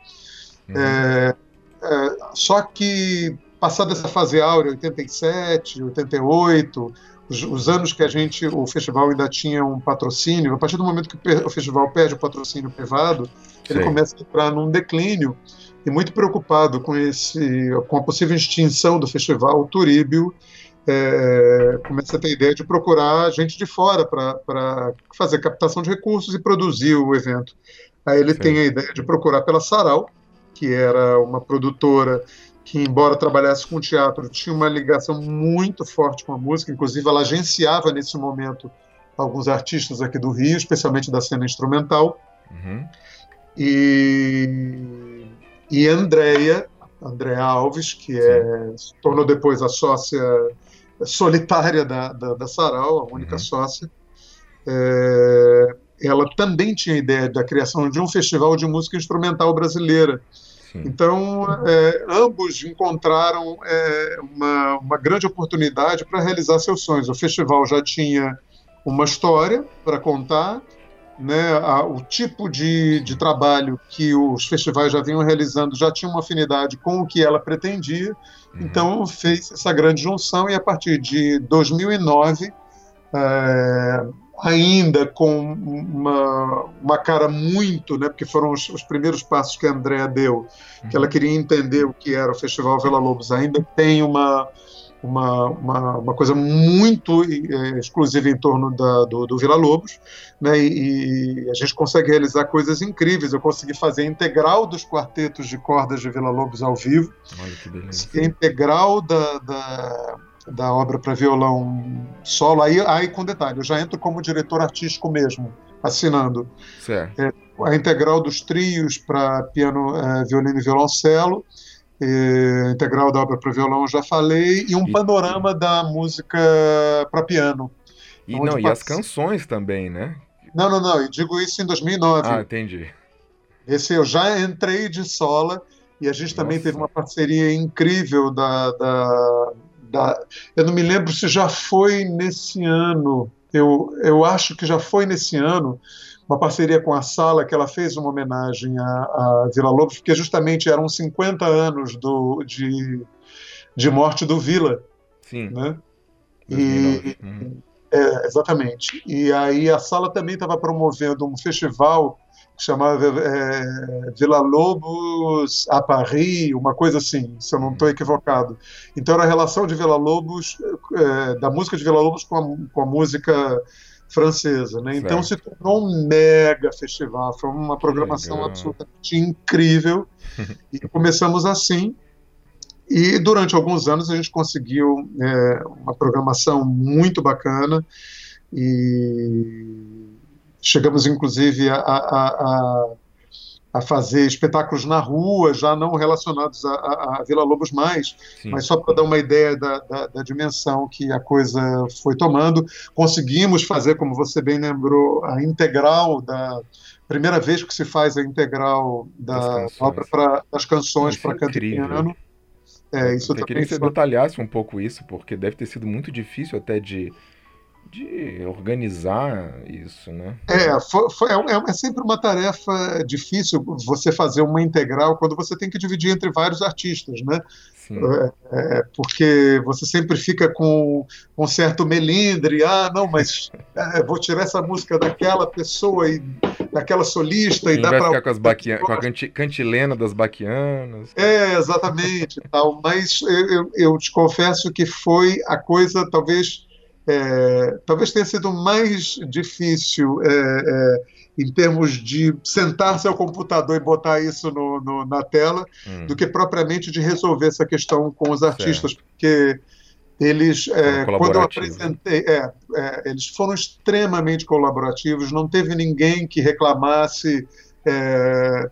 Uhum. É, é, só que, passada essa fase áurea, 87, 88, os, os, anos que a gente, o festival ainda tinha um patrocínio, a partir do momento que o festival perde o patrocínio privado, ele começa a entrar num declínio, e muito preocupado com, esse, com a possível extinção do festival, o Turíbio é, começa a ter ideia de procurar gente de fora para fazer captação de recursos e produzir o evento. Aí ele Sim. tem a ideia de procurar pela Sarau, que era uma produtora que, embora trabalhasse com teatro, tinha uma ligação muito forte com a música, inclusive ela agenciava nesse momento alguns artistas aqui do Rio, especialmente da cena instrumental. Uhum. E, e Andrea, Andrea Alves, que é, se tornou depois a sócia solitária da, da, da Sarau, a única uhum. sócia, é, ela também tinha a ideia da criação de um festival de música instrumental brasileira. Sim. Então, é, ambos encontraram é, uma, uma grande oportunidade para realizar seus sonhos. O festival já tinha uma história para contar, né, a, o tipo de, de trabalho que os festivais já vinham realizando já tinha uma afinidade com o que ela pretendia, uhum. então fez essa grande junção e a partir de 2009, é, ainda com uma, uma cara muito, né, porque foram os, os primeiros passos que a Andrea deu, uhum. que ela queria entender o que era o Festival Vela Lobos, ainda tem uma uma, uma, uma coisa muito é, exclusiva em torno da, do, do Vila Lobos, né, e, e, a gente consegue realizar coisas incríveis. Eu consegui fazer a integral dos quartetos de cordas de Vila Lobos ao vivo, Olha que beleza. a integral da, da, da obra para violão solo, aí, aí com detalhe, eu já entro como diretor artístico mesmo, assinando. É, a integral dos trios para piano, é, violino e violoncelo, integral da obra para violão, já falei, e um e, panorama da música para piano. E, não, e as canções também, né? Não, não, não, eu digo isso em 2009. Ah, entendi. Esse eu já entrei de sola e a gente Nossa. também teve uma parceria incrível da, da, da, Eu não me lembro se já foi nesse ano, eu, eu acho que já foi nesse ano, uma parceria com a Sala, que ela fez uma homenagem a, a Vila Lobos, porque justamente eram 50 anos do, de, de morte do Vila. Sim. Né? E, é, exatamente. E aí a Sala também estava promovendo um festival que chamava é, Vila Lobos a Paris, uma coisa assim, se eu não estou uhum. equivocado. Então era a relação de Vila Lobos, é, da música de Vila Lobos com a, com a música francesa. Né? Então se tornou um mega festival, foi uma programação absolutamente incrível. [laughs] e começamos assim. E durante alguns anos a gente conseguiu é, uma programação muito bacana e chegamos inclusive a, a, a a fazer espetáculos na rua, já não relacionados a, a, a Vila Lobos mais, Sim. mas só para dar uma ideia da, da, da, dimensão que a coisa foi tomando. Conseguimos fazer, como você bem lembrou, a integral da primeira vez que se faz a integral da obra para das canções para canto e piano. É, isso Eu queria que você detalhasse um pouco isso, porque deve ter sido muito difícil até de de organizar isso, né? É, foi, foi, é, é, sempre uma tarefa difícil você fazer uma integral quando você tem que dividir entre vários artistas, né? É, é, porque você sempre fica com um certo melindre, ah, não, mas é, vou tirar essa música daquela pessoa e daquela solista e dá para ficar com, as baquia... com a cantilena das baquianas. É, exatamente, tal. Mas eu, eu te confesso que foi a coisa talvez é, talvez tenha sido mais difícil é, é, em termos de sentar-se ao computador e botar isso no, no, na tela, hum. do que propriamente de resolver essa questão com os artistas, certo. porque eles, é, quando eu apresentei, é, é, eles foram extremamente colaborativos, não teve ninguém que reclamasse.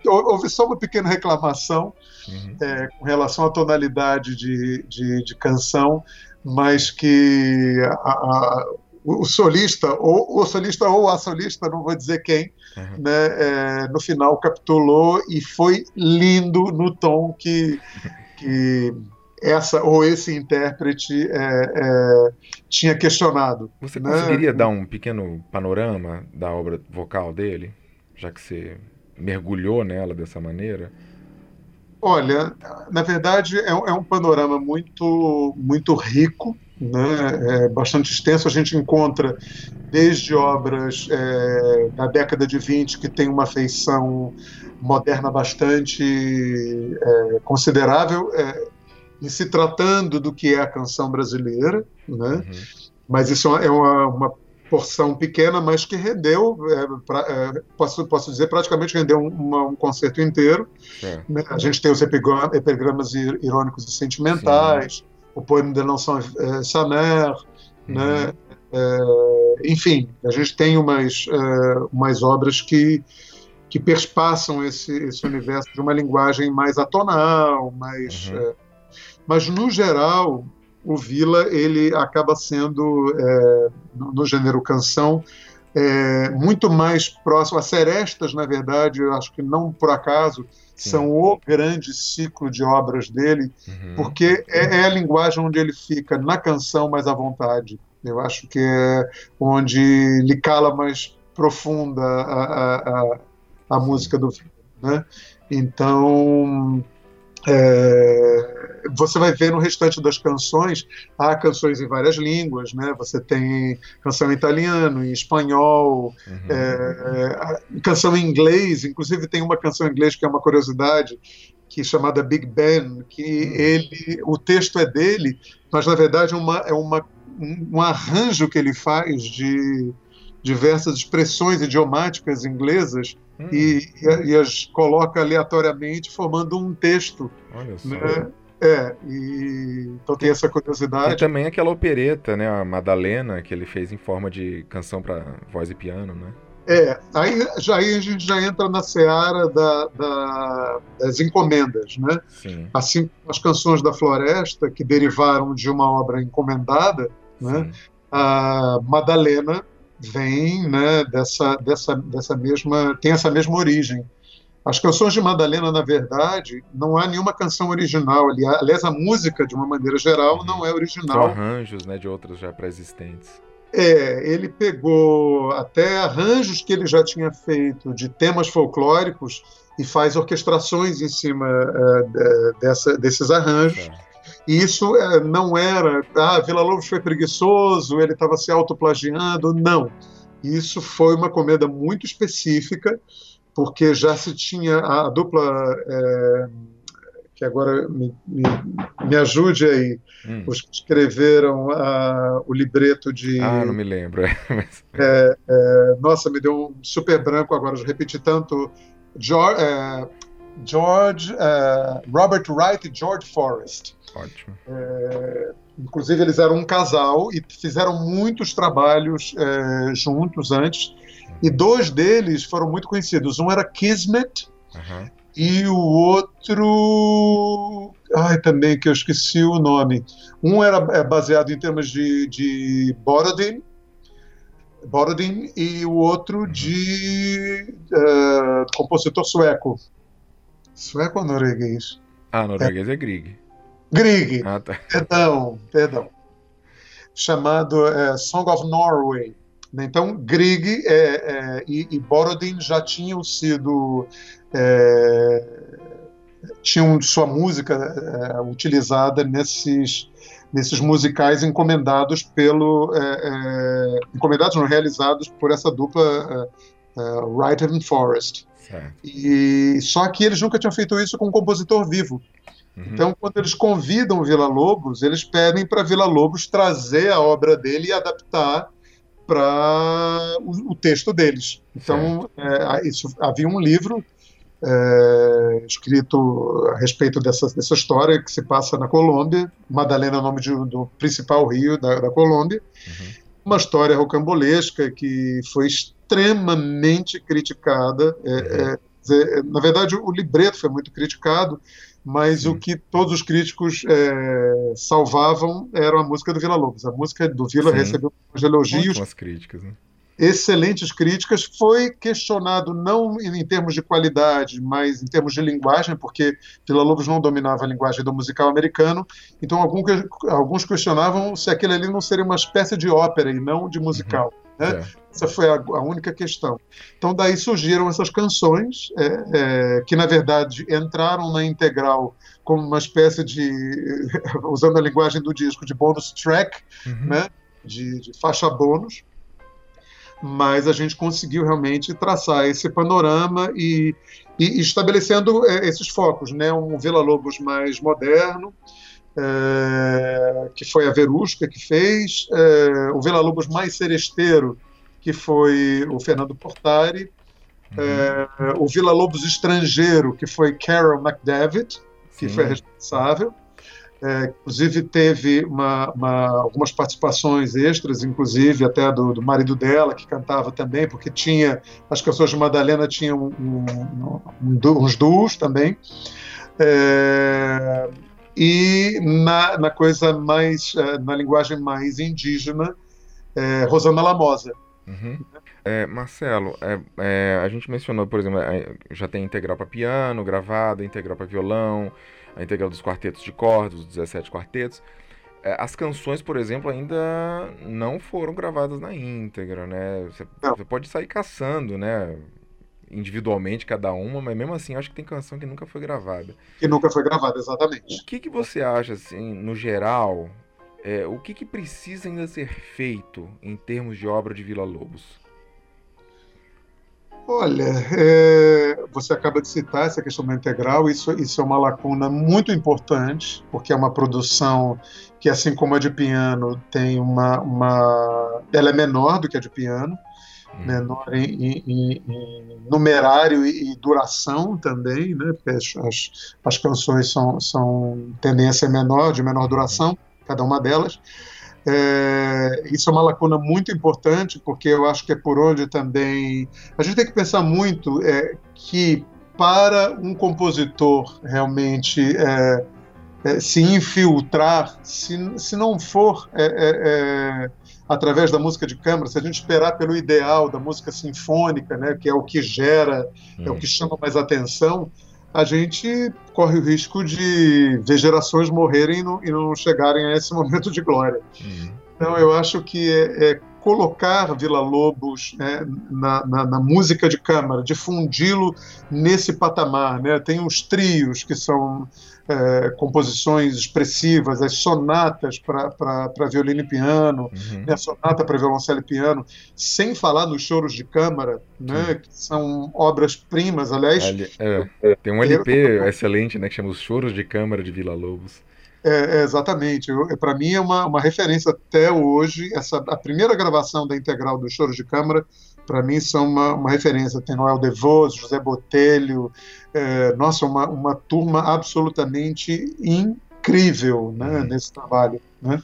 houve só uma pequena reclamação uhum. com relação à tonalidade de, de, de canção, mas que a, a, o solista, ou o solista ou a solista, não vou dizer quem, uhum. né, é, no final capitulou e foi lindo no tom que, que essa ou esse intérprete é, é, tinha questionado. Você né? conseguiria dar um pequeno panorama da obra vocal dele, já que você mergulhou nela dessa maneira? Olha, na verdade é, é um panorama muito, muito rico, né? é bastante extenso. A gente encontra desde obras é, da década de 20 que tem uma feição moderna bastante é, considerável, é, em se tratando do que é a canção brasileira, né? Uhum. Mas isso é uma, uma porção pequena, mas que rendeu, é, pra, é, posso, posso dizer, praticamente rendeu um, uma, um concerto inteiro. É. Né? A gente tem os epigramas irônicos e sentimentais, Sim. o poema de Nelson é, Saner, uhum. né? É, enfim, a gente tem umas, é, umas obras que, que perspassam esse, esse universo de uma linguagem mais atonal, mais... Uhum. mas, no geral, o Vila ele acaba sendo, é, no, gênero canção, é, muito mais próximo. As Serestas, na verdade, eu acho que não por acaso, Sim. são o grande ciclo de obras dele, uhum. porque é, é, a linguagem onde ele fica na canção mais à vontade. Eu acho que é onde lhe cala mais profunda a, a, a, a música do Vila. Né? Então, é, você vai ver no restante das canções, há canções em várias línguas, né? Você tem canção em italiano, em espanhol, uhum. é, canção em inglês, inclusive tem uma canção em inglês que é uma curiosidade, que é chamada Big Ben, que uhum. ele, o texto é dele, mas na verdade é, uma, é uma, um arranjo que ele faz de diversas expressões idiomáticas inglesas hum. e, e, as coloca aleatoriamente, formando um texto. Olha só. Né? É, e, então tem essa curiosidade. E também aquela opereta, né, a Madalena, que ele fez em forma de canção para voz e piano, né? É, aí, já, aí a gente já entra na seara da, da, das encomendas, né? Sim. Assim como as canções da Floresta, que derivaram de uma obra encomendada, né? A Madalena vem né, dessa, dessa, dessa mesma. tem essa mesma origem. As canções de Madalena, na verdade, não há nenhuma canção original. Aliás, a música, de uma maneira geral, não é original. São arranjos né, de outras já pré-existentes. É, ele pegou até arranjos que ele já tinha feito de temas folclóricos e faz orquestrações em cima uh, dessa, desses arranjos. É. E isso é, não era, ah, Vila Lobos foi preguiçoso, ele estava se autoplagiando, não. Isso foi uma comenda muito específica, porque já se tinha a, dupla, é, que agora me, me, me ajude aí, hum. os que escreveram a, o libreto de... Ah, não me lembro. é, [laughs] é, nossa, me deu um super branco agora, já repeti tanto... George, é, George é, Robert Wright e George Forrest. Ótimo. É, inclusive, eles eram um casal e fizeram muitos trabalhos é, juntos antes. E dois deles foram muito conhecidos. Um era Kismet uhum. e o outro. Ai, também que eu esqueci o nome. Um era é, baseado em termos de, de Borodin, Borodin e o outro uhum. de uh, compositor sueco. Sueco ou norueguês? Ah, norueguês é, é Grieg. Grieg. Ah, tá. Perdão, perdão. chamado é, Song of Norway. Então, Grieg é, é, e, e, Borodin já tinham sido. É, tinham sua música é, utilizada nesses, nesses musicais encomendados pelo. Encomendados, não realizados por essa dupla Wright and Forrest. E, só que eles nunca tinham feito isso com um compositor vivo. Uhum. Então, quando eles convidam Vila Lobos, eles pedem para Vila Lobos trazer a obra dele e adaptar para o, o, texto deles. Então, é, isso, havia um livro é, escrito a respeito dessa, dessa história que se passa na Colômbia. Madalena é o nome de, do principal rio da, da Colômbia. Uhum. Uma história rocambolesca que foi extremamente criticada. É, uhum. É, na verdade, o libreto foi muito criticado, mas Sim. o que todos os críticos é, salvavam era a música do Vila Lobos. A música do Vila Sim. recebeu elogios. Ótimas críticas, né? Excelentes críticas. Foi questionado não em, termos de qualidade, mas em termos de linguagem, porque Vila Lobos não dominava a linguagem do musical americano. Então, alguns questionavam se aquele ali não seria uma espécie de ópera e não de musical. Uhum. Né? É. Essa foi a, a, única questão. Então, daí surgiram essas canções, é, é, que na verdade entraram na integral como uma espécie de, [laughs] usando a linguagem do disco, de bonus track, uhum. né? de, de faixa bônus mas a gente conseguiu realmente traçar esse panorama e, e estabelecendo é, esses focos, né? Um Vila Lobos mais moderno, é, que foi a Verusca que fez, é, o Vila Lobos mais seresteiro, que foi o Fernando Portari, uhum. é, o Vila Lobos estrangeiro, que foi Carol McDavid, que Sim. foi responsável. É, inclusive teve uma, uma, algumas participações extras, inclusive até do, do, marido dela, que cantava também, porque tinha as canções de Madalena tinham um, um, um, uns duos também. É, e na, na coisa mais, eh, na linguagem mais indígena, é, Rosana Lamosa. Uhum. É, Marcelo, é, é, a gente mencionou, por exemplo, já tem integral para piano, gravada, integral para violão, a integral dos quartetos de cordas, os 17 quartetos. É, as canções, por exemplo, ainda não foram gravadas na íntegra, né? Você, você pode sair caçando, né? individualmente cada uma, mas mesmo assim acho que tem canção que nunca foi gravada. Que nunca foi gravada, exatamente. O que, que você acha, assim, no geral, é, o que, que precisa ainda ser feito em termos de obra de Vila Lobos? Olha, é, você acaba de citar essa questão da integral, isso, isso é uma lacuna muito importante, porque é uma produção que, assim como a de piano, tem uma, uma. Ela é menor do que a de piano, menor em, em, em numerário e, duração também, né? As, as, canções são, são tendência menor, de menor duração, cada uma delas. É, isso é uma lacuna muito importante, porque eu acho que é por onde também. A gente tem que pensar muito é, que para um compositor realmente é, é se infiltrar, se, se não for é, é, através da música de câmara, se a gente esperar pelo ideal da música sinfônica, né, que é o que gera, hum. é o que chama mais atenção, a gente corre o risco de ver gerações morrerem e não, e não chegarem a esse [laughs] momento de glória. Hum. Então, eu acho que é, é colocar Vila Lobos né, na, na, na, música de câmara, difundi-lo nesse patamar. Né? Tem os trios que são é, composições expressivas, as sonatas para violino e piano, uhum. né, a sonata para violoncelo e piano, sem falar nos choros de câmara, né, que são obras-primas, aliás. Ali, é, tem um LP excelente né, que chama Os Choros de Câmara de Vila Lobos. É, é, exatamente. Para mim é uma, uma referência até hoje. Essa, a primeira gravação da integral dos Choros de Câmara, para mim, são uma, uma referência. Tem Noel Devos, José Botelho, é, nossa, uma, uma turma absolutamente incrível né, uhum. nesse trabalho. Né?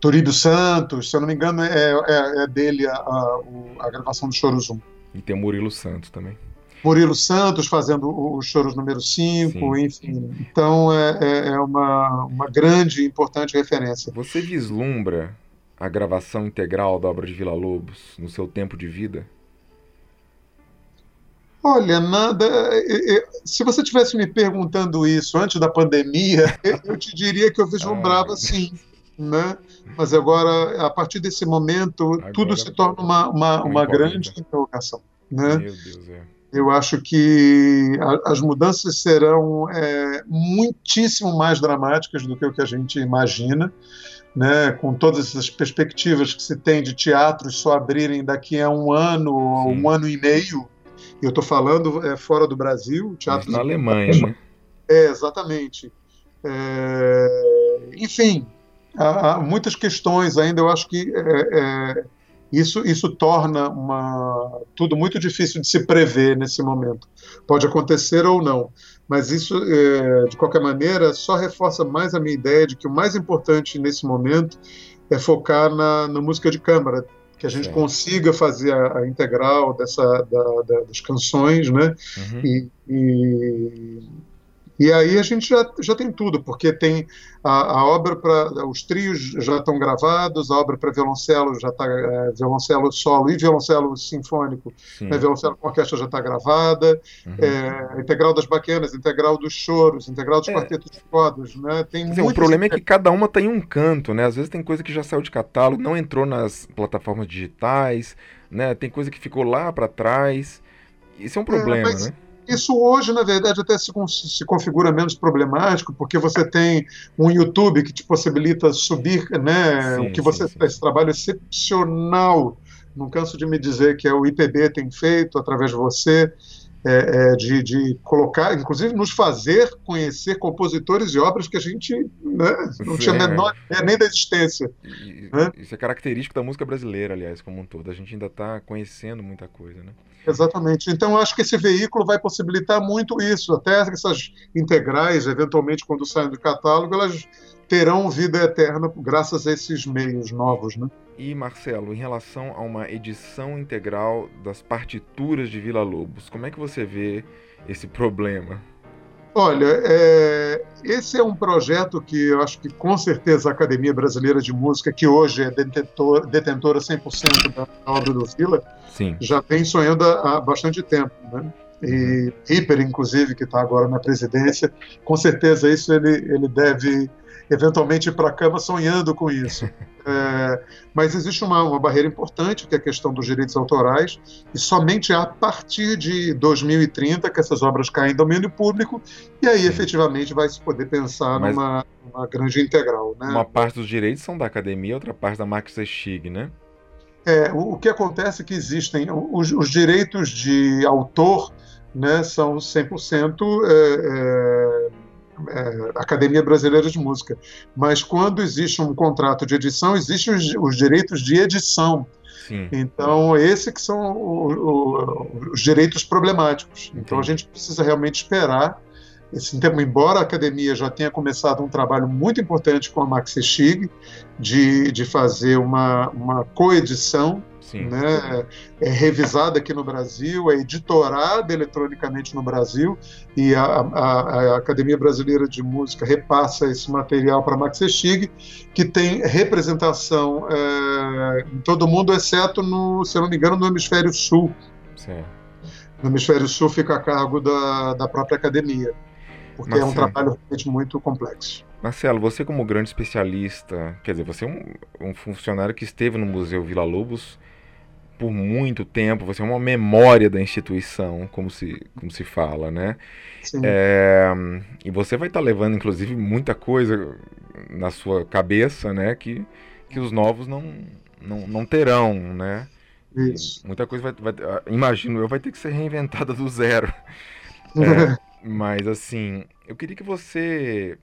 Turíbio Santos, se eu não me engano, é, é, é dele a, a, a, gravação do Choros 1. E tem o Murilo Santos também. Murilo Santos fazendo os choros número 5, enfim. Então é, é, é uma, uma grande e importante referência. Você vislumbra a gravação integral da obra de Vila Lobos no seu tempo de vida? Olha, nada. Se você tivesse me perguntando isso antes da pandemia, [laughs] eu te diria que eu vislumbrava ah, sim. né? mas agora, a partir desse momento, agora, tudo se torna uma, uma, uma grande interrogação. Né? Meu Deus, é. Eu acho que a, as mudanças serão é, muitíssimo mais dramáticas do que o que a gente imagina, né? com todas essas perspectivas que se tem de teatros só abrirem daqui a um ano ou um ano e meio. Eu estou falando é, fora do Brasil, teatros na Alemanha, né? É, exatamente. É, enfim, há, há, muitas questões ainda. Eu acho que é, é, isso, isso torna uma, tudo muito difícil de se prever nesse momento. Pode acontecer ou não, mas isso, é, de qualquer maneira, só reforça mais a minha ideia de que o mais importante nesse momento é focar na, na música de câmara, que a gente consiga fazer a, a integral dessa, da, da, das canções, né? Uhum. E, e, e aí a gente já, já tem tudo, porque tem a, a obra para. Os trios já estão gravados, a obra para violoncelo já está. É, violoncelo solo e violoncelo sinfônico, né, violoncelo com orquestra já está gravada, uhum. é, integral das baquenas, integral dos choros, integral dos é. quartetos de cordas. Né, tem dizer, o problema é que cada uma tem um canto, né? Às vezes tem coisa que já saiu de catálogo, não entrou nas plataformas digitais, né? Tem coisa que ficou lá para trás. Isso é um é, problema, mas... né? Isso hoje, na verdade, até se, se, configura menos problemático, porque você tem um YouTube que te possibilita subir, né? Sim, o que você sim, sim. esse trabalho excepcional, não canso de me dizer que é o IPB tem feito através de você. É, é, de, de, colocar, inclusive nos fazer conhecer compositores e obras que a gente né, não tinha é. menor ideia nem da existência. E, né? Isso é característico da música brasileira, aliás, como um todo. A gente ainda está conhecendo muita coisa, né? Exatamente. Então, acho que esse veículo vai possibilitar muito isso. Até essas integrais, eventualmente, quando saem do catálogo, elas terão vida eterna graças a esses meios novos, né? E Marcelo, em relação a uma edição integral das partituras de Vila Lobos, como é que você vê esse problema? Olha, é, esse é um projeto que eu acho que com certeza a Academia Brasileira de Música, que hoje é detentor, detentora 100% da obra do Vila, Sim. já vem sonhando há bastante tempo. Né? E Ripper, inclusive, que está agora na presidência, com certeza isso ele, ele deve eventualmente ir para a cama sonhando com isso. [laughs] É, mas existe uma, uma, barreira importante, que é a questão dos direitos autorais, e somente a partir de 2030 que essas obras caem em domínio público, e aí efetivamente vai se poder pensar mas numa, numa grande integral. Né? Uma parte dos direitos são da academia, outra parte da Max Stig, né? É, o, o, que acontece é que existem os, os direitos de autor né, são 100% é, é, é, Academia Brasileira de Música. Mas quando existe um contrato de edição, existem os, os direitos de edição. Sim. Então, esses que são o, o, os direitos problemáticos. Entendi. Então, a gente precisa realmente esperar esse tempo, embora a academia já tenha começado um trabalho muito importante com a Maxi Stig, de, de fazer uma, uma coedição né, é revisada aqui no Brasil, é editorada eletronicamente no Brasil, e a, a, a Academia Brasileira de Música repassa esse material para Max Stig, que tem representação é, em todo mundo, exceto, no, se não me engano, no Hemisfério Sul. Sim. No Hemisfério Sul fica a cargo da, da própria academia, porque Marcelo, é um trabalho realmente muito complexo. Marcelo, você como grande especialista, quer dizer, você é um, um funcionário que esteve no Museu Vila Lobos por muito tempo, você é uma memória da instituição, como se, como se fala, né? É, e você vai estar tá levando, inclusive, muita coisa na sua cabeça, né? Que, que os novos não, não, não terão, né? Isso. Muita coisa vai, vai, imagino eu, vai ter que ser reinventada do zero. [laughs] É, mas assim, eu queria que você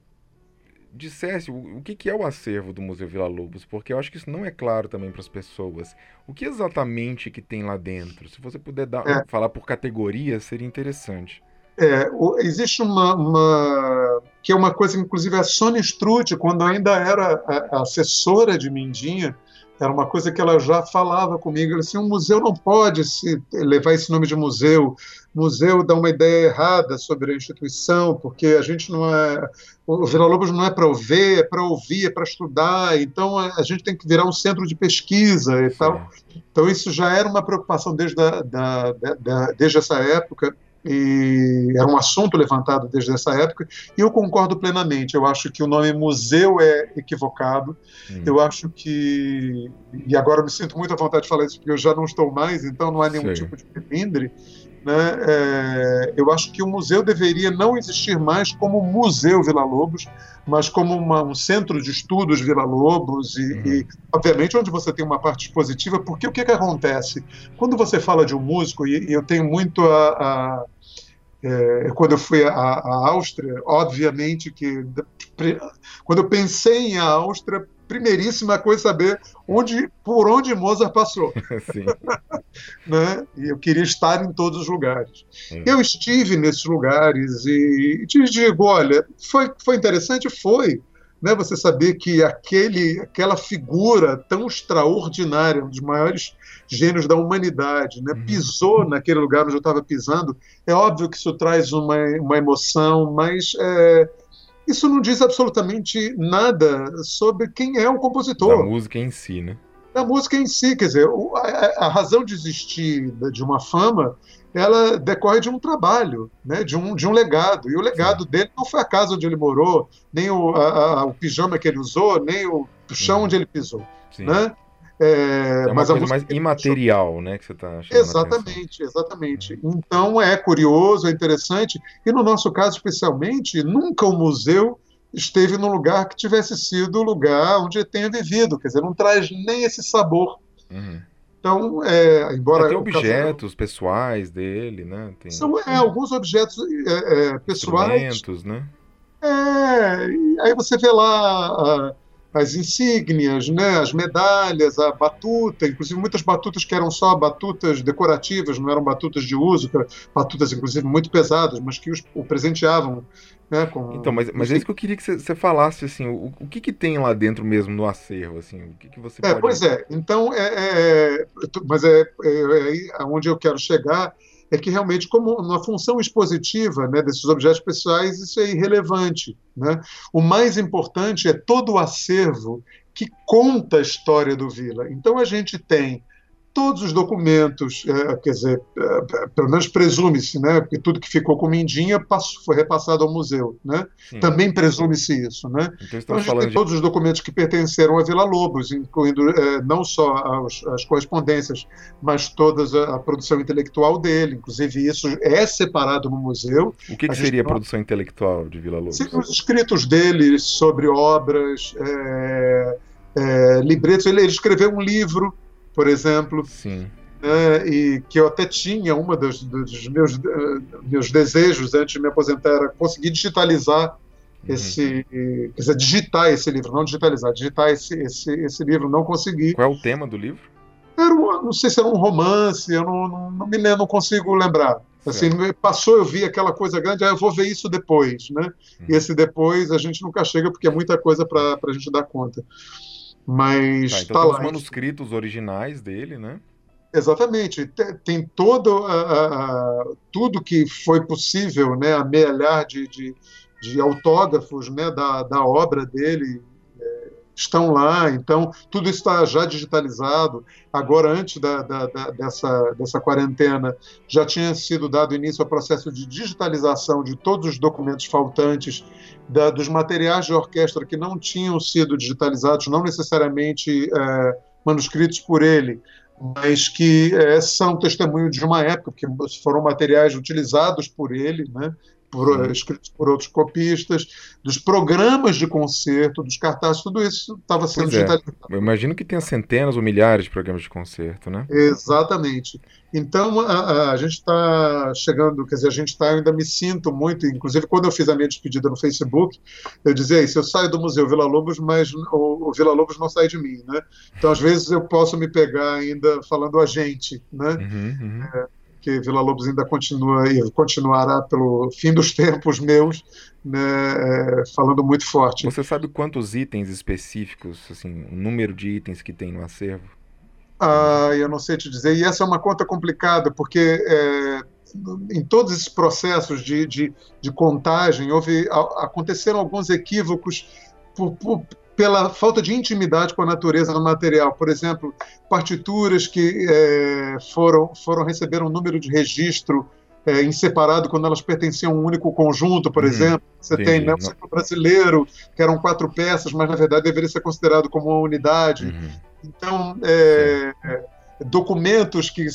dissesse o, o que, que, é o acervo do Museu Vila Lobos, porque eu acho que isso não é claro também para as pessoas. O que exatamente que tem lá dentro? Se você puder dar, é. falar por categoria, seria interessante. É, existe uma, uma, que é uma coisa, inclusive a Sônia Struth, quando ainda era a, a assessora de Mindinha, era uma coisa que ela já falava comigo. Ela assim, um museu não pode se levar esse nome de museu. Museu dá uma ideia errada sobre a instituição, porque a gente não é. O Vila Lobos não é para ver, é para ouvir, é para estudar. Então a, gente tem que virar um centro de pesquisa e tal. Então isso já era uma preocupação desde, a, da, da, desde essa época. e era um assunto levantado desde essa época, e eu concordo plenamente. Eu acho que o nome museu é equivocado. Hum. Eu acho que. E agora eu me sinto muito à vontade de falar isso, porque eu já não estou mais, então não há nenhum Sei. tipo de melindre. Né? É, eu acho que o museu deveria não existir mais como Museu Vila Lobos, mas como uma, um centro de estudos Vila Lobos e, uhum. e, obviamente, onde você tem uma parte expositiva, porque o que, que acontece? Quando você fala de um músico, e, e eu tenho muito a, a é, quando eu fui à, à Áustria, obviamente que quando eu pensei em a Áustria, primeiríssima coisa saber onde, por onde Mozart passou. [laughs] [laughs] né? E eu queria estar em todos os lugares. É. Eu estive nesses lugares e te digo, olha, foi, foi interessante? Foi. Né, você saber que aquele, aquela figura tão extraordinária, um dos maiores gênios da humanidade, né, uhum. pisou naquele lugar onde eu estava pisando, é óbvio que isso traz uma, uma emoção, mas é, isso não diz absolutamente nada sobre quem é o compositor. Da música em si, né? Da música em si, quer dizer, a, a razão de existir de uma fama ela decorre de um trabalho, né, de, um, de um legado. E o legado Sim. dele não foi a casa onde ele morou, nem o, a, a, o pijama que ele usou, nem o chão uhum. onde ele pisou. Sim. Né? É, é uma coisa mais imaterial, né, que você está Exatamente, exatamente. Então é curioso, é interessante, e no nosso caso especialmente, nunca o museu esteve num lugar que tivesse sido o lugar onde ele tenha vivido, quer dizer, não traz nem esse sabor. Uhum. Então, é, embora. É, tem objetos pessoais dele, né? Tem... São é, alguns objetos é, é pessoais. Instrumentos, né? É, aí você vê lá as insígnias, né, as medalhas, a batuta, inclusive muitas batutas que eram só batutas decorativas, não eram batutas de uso, batutas inclusive muito pesadas, mas que os, o presenteavam. Né, com, então, mas, mas é isso que eu queria que você falasse, assim, o, o que, que tem lá dentro mesmo no acervo, assim, o que, que você é, pode... Pois é, então, é, é, é mas é, é, é onde eu quero chegar, é que realmente, como uma função expositiva né, desses objetos pessoais, isso é irrelevante. Né? O mais importante é todo o acervo que conta a história do Vila. Então a gente tem todos os documentos, é, quer dizer, é, pelo menos presume-se, né, porque tudo que ficou com Mindinha passou, foi repassado ao museu, né? Também presume-se isso, né? Então, então a gente tem de... todos os documentos que pertenceram a Vila Lobos, incluindo é, não só as, as, correspondências, mas toda a, a, produção intelectual dele. Inclusive isso é separado no museu. O que, que seria a produção intelectual de Vila Lobos? Os escritos dele sobre obras, é, é, libretos. Ele, ele escreveu um livro por exemplo. Sim. Né, e que eu até tinha, uma dos, dos meus, uh, meus desejos antes de me aposentar era conseguir digitalizar uhum. esse, quer dizer, digitar esse livro, não digitalizar, digitar esse, esse, esse livro, não consegui. Qual é o tema do livro? Era um, não sei se era um romance, eu não, não, não me lembro, não consigo lembrar. Assim, passou, eu vi aquela coisa grande, aí eu vou ver isso depois, né? Uhum. E esse depois a gente nunca chega porque é muita coisa para a gente dar conta. Mas tá, então tá lá. os manuscritos originais dele, né? Exatamente. Tem todo a, a, tudo que foi possível, né, amealhar de, de, de autógrafos né, da, da obra dele, estão lá, então tudo está já digitalizado. Agora, antes da, da, da, dessa, dessa quarentena, já tinha sido dado início ao processo de digitalização de todos os documentos faltantes, dos materiais de orquestra que não tinham sido digitalizados, não necessariamente é, manuscritos por ele, mas que é, são testemunho de uma época, porque foram materiais utilizados por ele, né? Por, escritos por outros copistas, dos programas de concerto, dos cartazes, tudo isso estava sendo pois digitalizado. É. Eu imagino que tenha centenas ou milhares de programas de concerto, né? Exatamente. Então, a, a gente está chegando, quer dizer, a gente está, eu ainda me sinto muito, inclusive quando eu fiz a minha despedida no Facebook, eu dizia isso, eu saio do Museu Vila Lobos, mas o, o Vila Lobos não sai de mim, né? Então, às vezes, eu posso me pegar ainda falando a gente, né? Uhum, uhum. É, que Vila Lobos ainda continua e continuará pelo fim dos [laughs] tempos meus, né, é, falando muito forte. Você sabe quantos itens específicos, assim, o número de itens que tem no acervo? Ah, eu não sei te dizer. E essa é uma conta complicada, porque é, em todos esses processos de, de, de contagem houve, aconteceram alguns equívocos por, por, pela falta de intimidade com a natureza do material. Por exemplo, partituras que é, foram, foram receber um número de registro é, em separado quando elas pertenciam a um único conjunto, por hum, exemplo. Você entendi. tem né, o ciclo brasileiro, que eram quatro peças, mas na verdade deveria ser considerado como uma unidade. Uhum. Então, é, documentos que,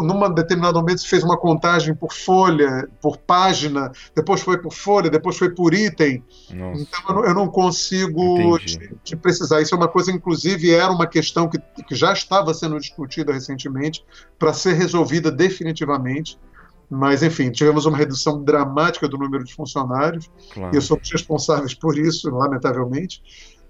num determinado momento, se fez uma contagem por folha, por página, depois foi por folha, depois foi por item. Nossa. Então, eu não consigo te, te, precisar. Isso é uma coisa, inclusive, era uma questão que, que já estava sendo discutida recentemente para ser resolvida definitivamente. Mas, enfim, tivemos uma redução dramática do número de funcionários claro. e somos responsáveis por isso, lamentavelmente.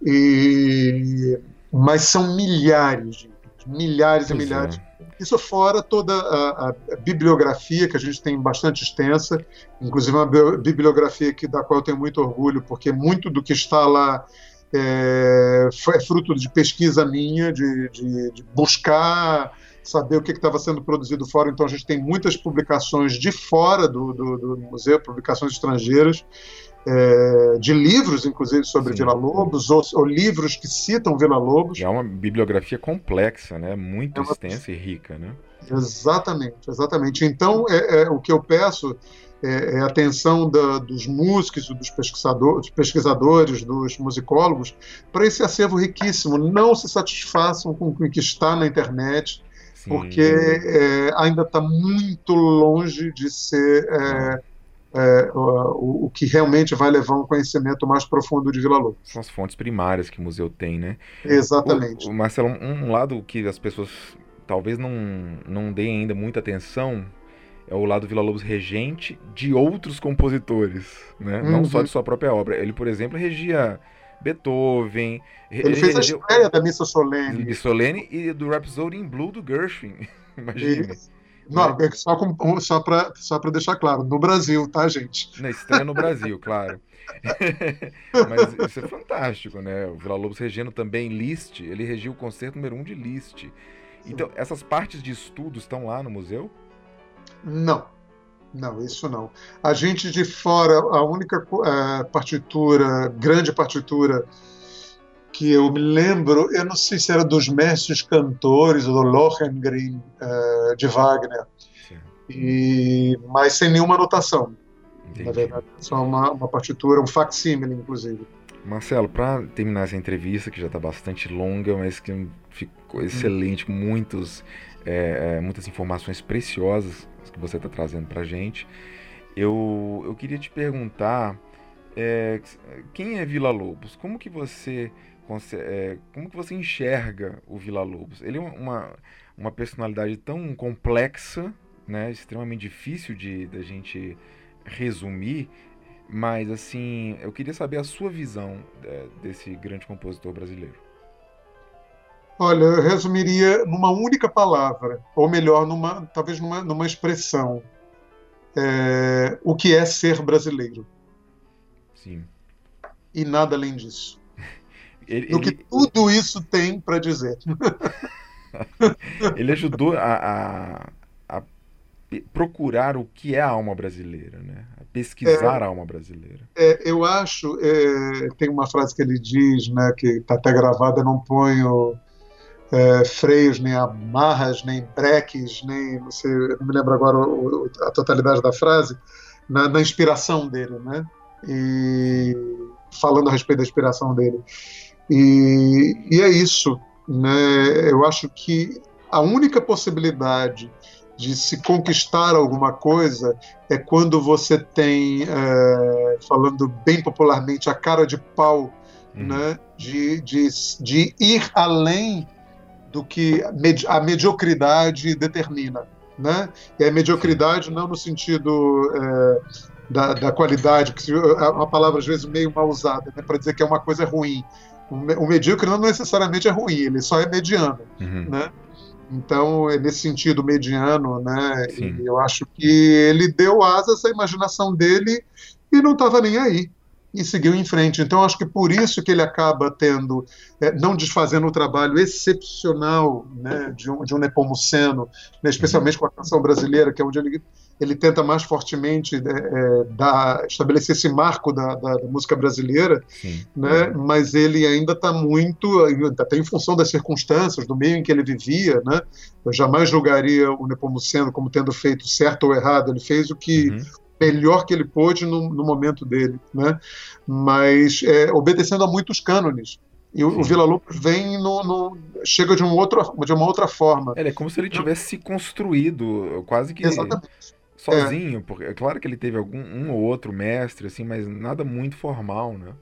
E... Mas são milhares de milhares pois e milhares. É. Isso fora toda a, a, bibliografia que a gente tem bastante extensa, inclusive uma bibliografia que, da qual eu tenho muito orgulho, porque muito do que está lá é, é fruto de pesquisa minha, de, de, de buscar saber o que estava sendo produzido fora. Então a gente tem muitas publicações de fora do, do, do museu, publicações estrangeiras é, de livros, inclusive, sobre Sim. Vila Lobos, ou, ou, livros que citam Vila Lobos. É uma bibliografia complexa, né? muito é uma... extensa e rica. Né? Exatamente, exatamente. Então, é, é o que eu peço é, é a atenção da, dos músicos, dos pesquisadores, dos pesquisadores, dos musicólogos, para esse acervo riquíssimo. Não se satisfaçam com o que está na internet, Sim. porque é, ainda está muito longe de ser é, é, o, o, que realmente vai levar um conhecimento mais profundo de Vila Lobos. São as fontes primárias que o museu tem, né? Exatamente. O, o Marcelo, um lado que as pessoas talvez não, não deem ainda muita atenção é o lado Vila Lobos regente de outros compositores, né? Uhum. Não só de sua própria obra. Ele, por exemplo, regia Beethoven. Ele, ele fez regeu... a estreia da Missa Solene. Missa Solene e do Rhapsody in Blue do Gershwin. [laughs] Imagina. Não, é só, com, só para só deixar claro, no Brasil, tá, gente? Na estreia no Brasil, claro. [laughs] Mas isso é fantástico, né? O Vila Lobos regendo também Liszt, ele regiu o concerto número 1 um de Liszt. Então, essas partes de estudo estão lá no museu? Não, não, isso não. A gente de fora, a única uh, partitura, grande partitura que eu me lembro, eu não sei se era dos mestres cantores, ou do Lohengrin uh, de Wagner, e, mas sem nenhuma anotação. Entendi. Na verdade, só uma, uma partitura, um facsímile, inclusive. Marcelo, para terminar essa entrevista, que já está bastante longa, mas que ficou excelente, com muitos, é, muitas informações preciosas que você está trazendo para a gente, eu, eu queria te perguntar é, quem é Vila Lobos? Como que você é, como que você enxerga o Vila Lobos? Ele é uma, uma personalidade tão complexa, né, extremamente difícil de da gente resumir, mas assim, eu queria saber a sua visão é, desse grande compositor brasileiro. Olha, eu resumiria numa única palavra, ou melhor, numa, talvez numa, numa expressão. É, o que é ser brasileiro? Sim. E nada além disso. Ele, do que ele... tudo isso tem para dizer. [laughs] ele ajudou a, a, a, procurar o que é a alma brasileira, né? a pesquisar é, a alma brasileira. É, eu acho, é, tem uma frase que ele diz, né, que está até gravada, não ponho é, freios, nem amarras, nem breques, nem, não, sei, não me lembro agora o, a totalidade da frase, na, na inspiração dele, né? E falando a respeito da inspiração dele. E, e é isso. Né? Eu acho que a única possibilidade de se conquistar alguma coisa é quando você tem, é, falando bem popularmente, a cara de pau, uhum. né? de, de, de ir além do que a mediocridade determina. Né? E a mediocridade não no sentido é, da, da, qualidade, que é uma palavra às vezes meio mal usada, né? para dizer que é uma coisa ruim, o medíocre não necessariamente é ruim, ele só é mediano, uhum. né? Então, é nesse sentido mediano, né? eu acho que ele deu asas à imaginação dele e não estava nem aí. E seguiu em frente. Então, acho que por isso que ele acaba tendo, é, não desfazendo o trabalho excepcional né, de, um, de um Nepomuceno, né, especialmente com a canção brasileira, que é onde ele, ele tenta mais fortemente né, é, dar, estabelecer esse marco da, da, da música brasileira, né, mas ele ainda está muito, até em função das circunstâncias, do meio em que ele vivia, né, eu jamais julgaria o Nepomuceno como tendo feito certo ou errado, ele fez o que uhum melhor que ele pôde no, no momento dele, né? Mas é, obedecendo a muitos cânones. E o, o Vila Lobos vem no, no, chega de, um outro, de uma outra forma. É, é como se ele tivesse se construído quase que Exatamente. sozinho. É. Porque é claro que ele teve algum um ou outro mestre, assim, mas nada muito formal, né?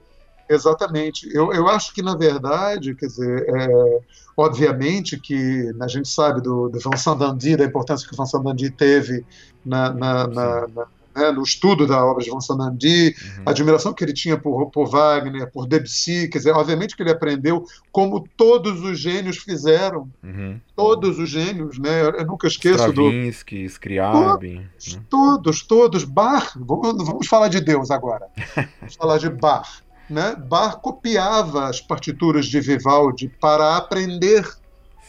Exatamente. Eu, eu acho que, na verdade, quer dizer, é, obviamente que a gente sabe do, do Vincent Dandy, da importância que o Vincent Dandy teve na, na, na, na né, no estudo da obra de Vincent Nandy, uhum. a admiração que ele tinha por, por Wagner, por Debussy, quer dizer, obviamente que ele aprendeu como todos os gênios fizeram, uhum. todos os gênios, né, eu nunca esqueço Stravinsky, do... Scriabin. Todos, né? todos, todos, Bach, vamos, vamos falar de Deus agora, vamos falar de Bach. Né? Bach copiava as partituras de Vivaldi para aprender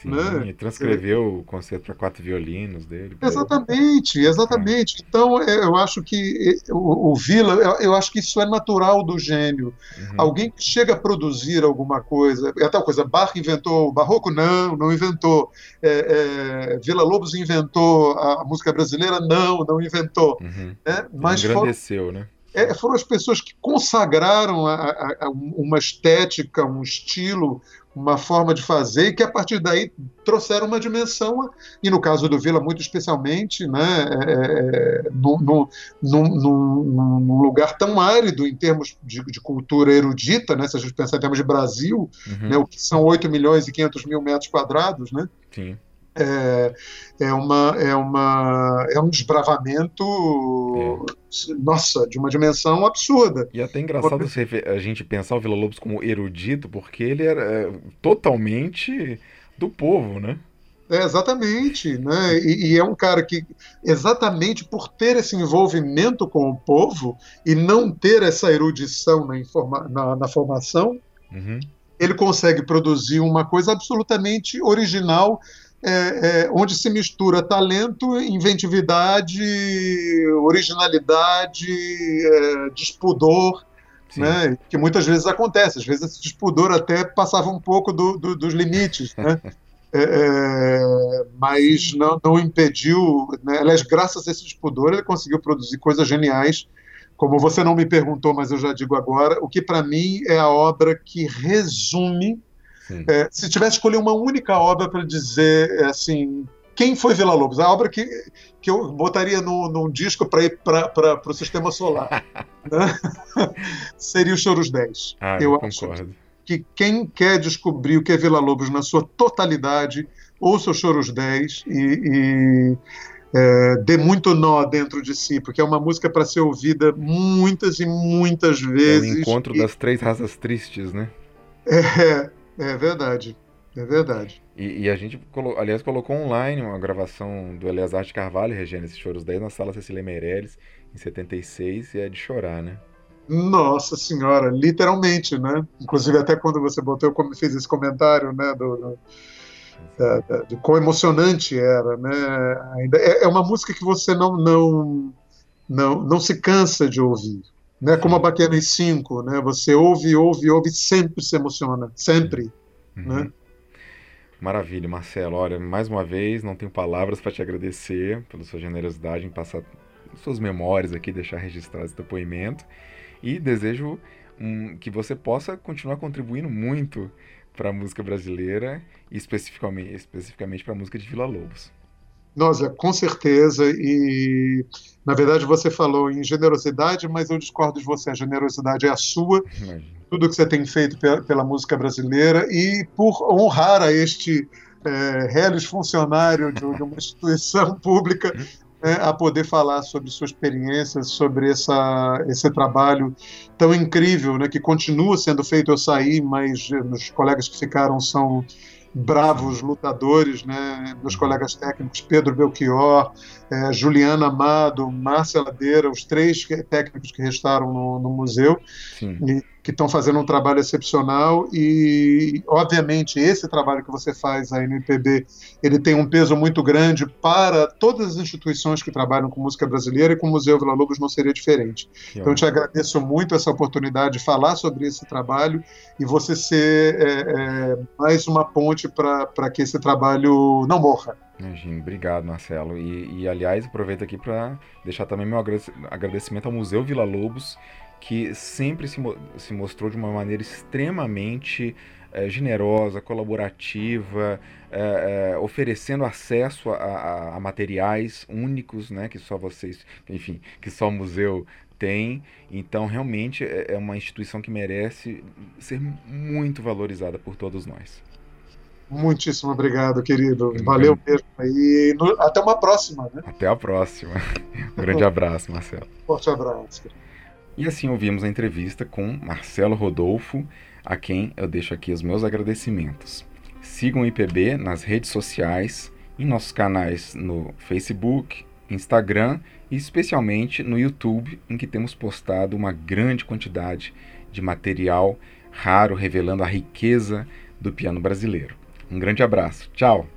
Sim, né? transcreveu o concerto para quatro violinos dele. Exatamente, exatamente. É. Então, é, eu acho que o, o Vila, eu acho que isso é natural do gênio. Uhum. Alguém que chega a produzir alguma coisa, é tal coisa, Bach inventou o barroco? Não, não inventou. É, é, Vila Lobos inventou a música brasileira? Não, não inventou. Uhum. Né? Mas Engrandeceu, né? É, foram as pessoas que consagraram a, a uma estética, um estilo, uma forma de fazer, e que a partir daí trouxeram uma dimensão, e no caso do Vila, muito especialmente, né, é, num, num, lugar tão árido em termos de, de, cultura erudita, né, se a gente pensar em termos de Brasil, uhum. né, o que são 8 milhões e 500 mil metros quadrados, né? Sim é, é, uma, é, uma, é um desbravamento, é. nossa, de uma dimensão absurda. E até engraçado a gente pensar o Vila Lobos como erudito, porque ele era é, totalmente do povo, né? É, exatamente, né? E, e, é um cara que, exatamente por ter esse envolvimento com o povo e não ter essa erudição na, informa na, na formação, uhum. ele consegue produzir uma coisa absolutamente original é, é, onde se mistura talento, inventividade, originalidade, é, despudor, né, que muitas vezes acontece. Às vezes esse despudor até passava um pouco do, do, dos limites, né? [laughs] É, é, mas não, não impediu. Né? Aliás, graças a esse despudor, ele conseguiu produzir coisas geniais. Como você não me perguntou, mas eu já digo agora, o que para mim é a obra que resume é, se tivesse que escolher uma única obra para dizer é, assim, quem foi Vila Lobos? A obra que, que eu botaria no, num disco para ir para o sistema solar [laughs] né? [laughs] seria o Choros 10. Ah, eu, eu concordo. Que quem quer descobrir o que é Vila Lobos na sua totalidade, ouça o Choros 10 e, e é, dê muito nó dentro de si, porque é uma música para ser ouvida muitas e muitas vezes. É o encontro e... das três raças tristes, né? É, é verdade. É verdade. E, e, a gente, colo aliás, colocou online uma gravação do Eleazar de Carvalho regendo esses choros 10 na sala Cecília Meirelles, em 76, e é de chorar, né? Nossa senhora, literalmente, né? Inclusive, até quando você botou, eu fiz esse comentário, né, do, do da, da, de quão emocionante era, né? Ainda é, é, uma música que você não não não, não se cansa de ouvir, né? Como a Baquiana 5, né? Você ouve, ouve, ouve, sempre se emociona, sempre, uhum. né? Maravilha, Marcelo. Olha, mais uma vez, não tenho palavras para te agradecer pela sua generosidade em passar suas memórias aqui, deixar registrado esse depoimento. E desejo um, que você possa continuar contribuindo muito para a música brasileira e especificamente, especificamente para a música de Vila Lobos. Nossa, com certeza. E, na verdade, você falou em generosidade, mas eu discordo de você. A generosidade é a sua, tudo que você tem feito pela, pela, música brasileira e por honrar a este é, reles funcionário de, de, uma [laughs] instituição pública né, a poder falar sobre sua experiência, sobre essa, esse trabalho tão incrível, né, que continua sendo feito. Eu saí, mas os colegas que ficaram são bravos lutadores, né? meus colegas técnicos Pedro Belchior, é, Juliana Amado, Márcia Ladeira, os três técnicos que restaram no, no museu, e, que estão fazendo um trabalho excepcional e, obviamente, esse trabalho que você faz aí no IPB, ele tem um peso muito grande para todas as instituições que trabalham com música brasileira e com o Museu Vila Lobos não seria diferente. Que então, eu te agradeço muito essa oportunidade de falar sobre esse trabalho e você ser é, é, mais uma ponte para que esse trabalho não morra. Imagina, obrigado, Marcelo. E, e aliás, aproveito aqui para deixar também meu agradecimento ao Museu Vila Lobos, que sempre se, se mostrou de uma maneira extremamente é, generosa, colaborativa, é, é, oferecendo acesso a, a, a, materiais únicos, né, que só vocês, enfim, que só o museu tem. Então, realmente é uma instituição que merece ser muito valorizada por todos nós. Muitíssimo obrigado, querido. Valeu mesmo. E no, até uma próxima, né? Até a próxima. [laughs] Um grande abraço, Marcelo. Forte abraço. E assim ouvimos a entrevista com Marcelo Rodolfo, a quem eu deixo aqui os meus agradecimentos. Sigam o IPB nas redes sociais, em nossos canais no Facebook, Instagram e especialmente no YouTube, em que temos postado uma grande quantidade de material raro revelando a riqueza do piano brasileiro. Um grande abraço. Tchau!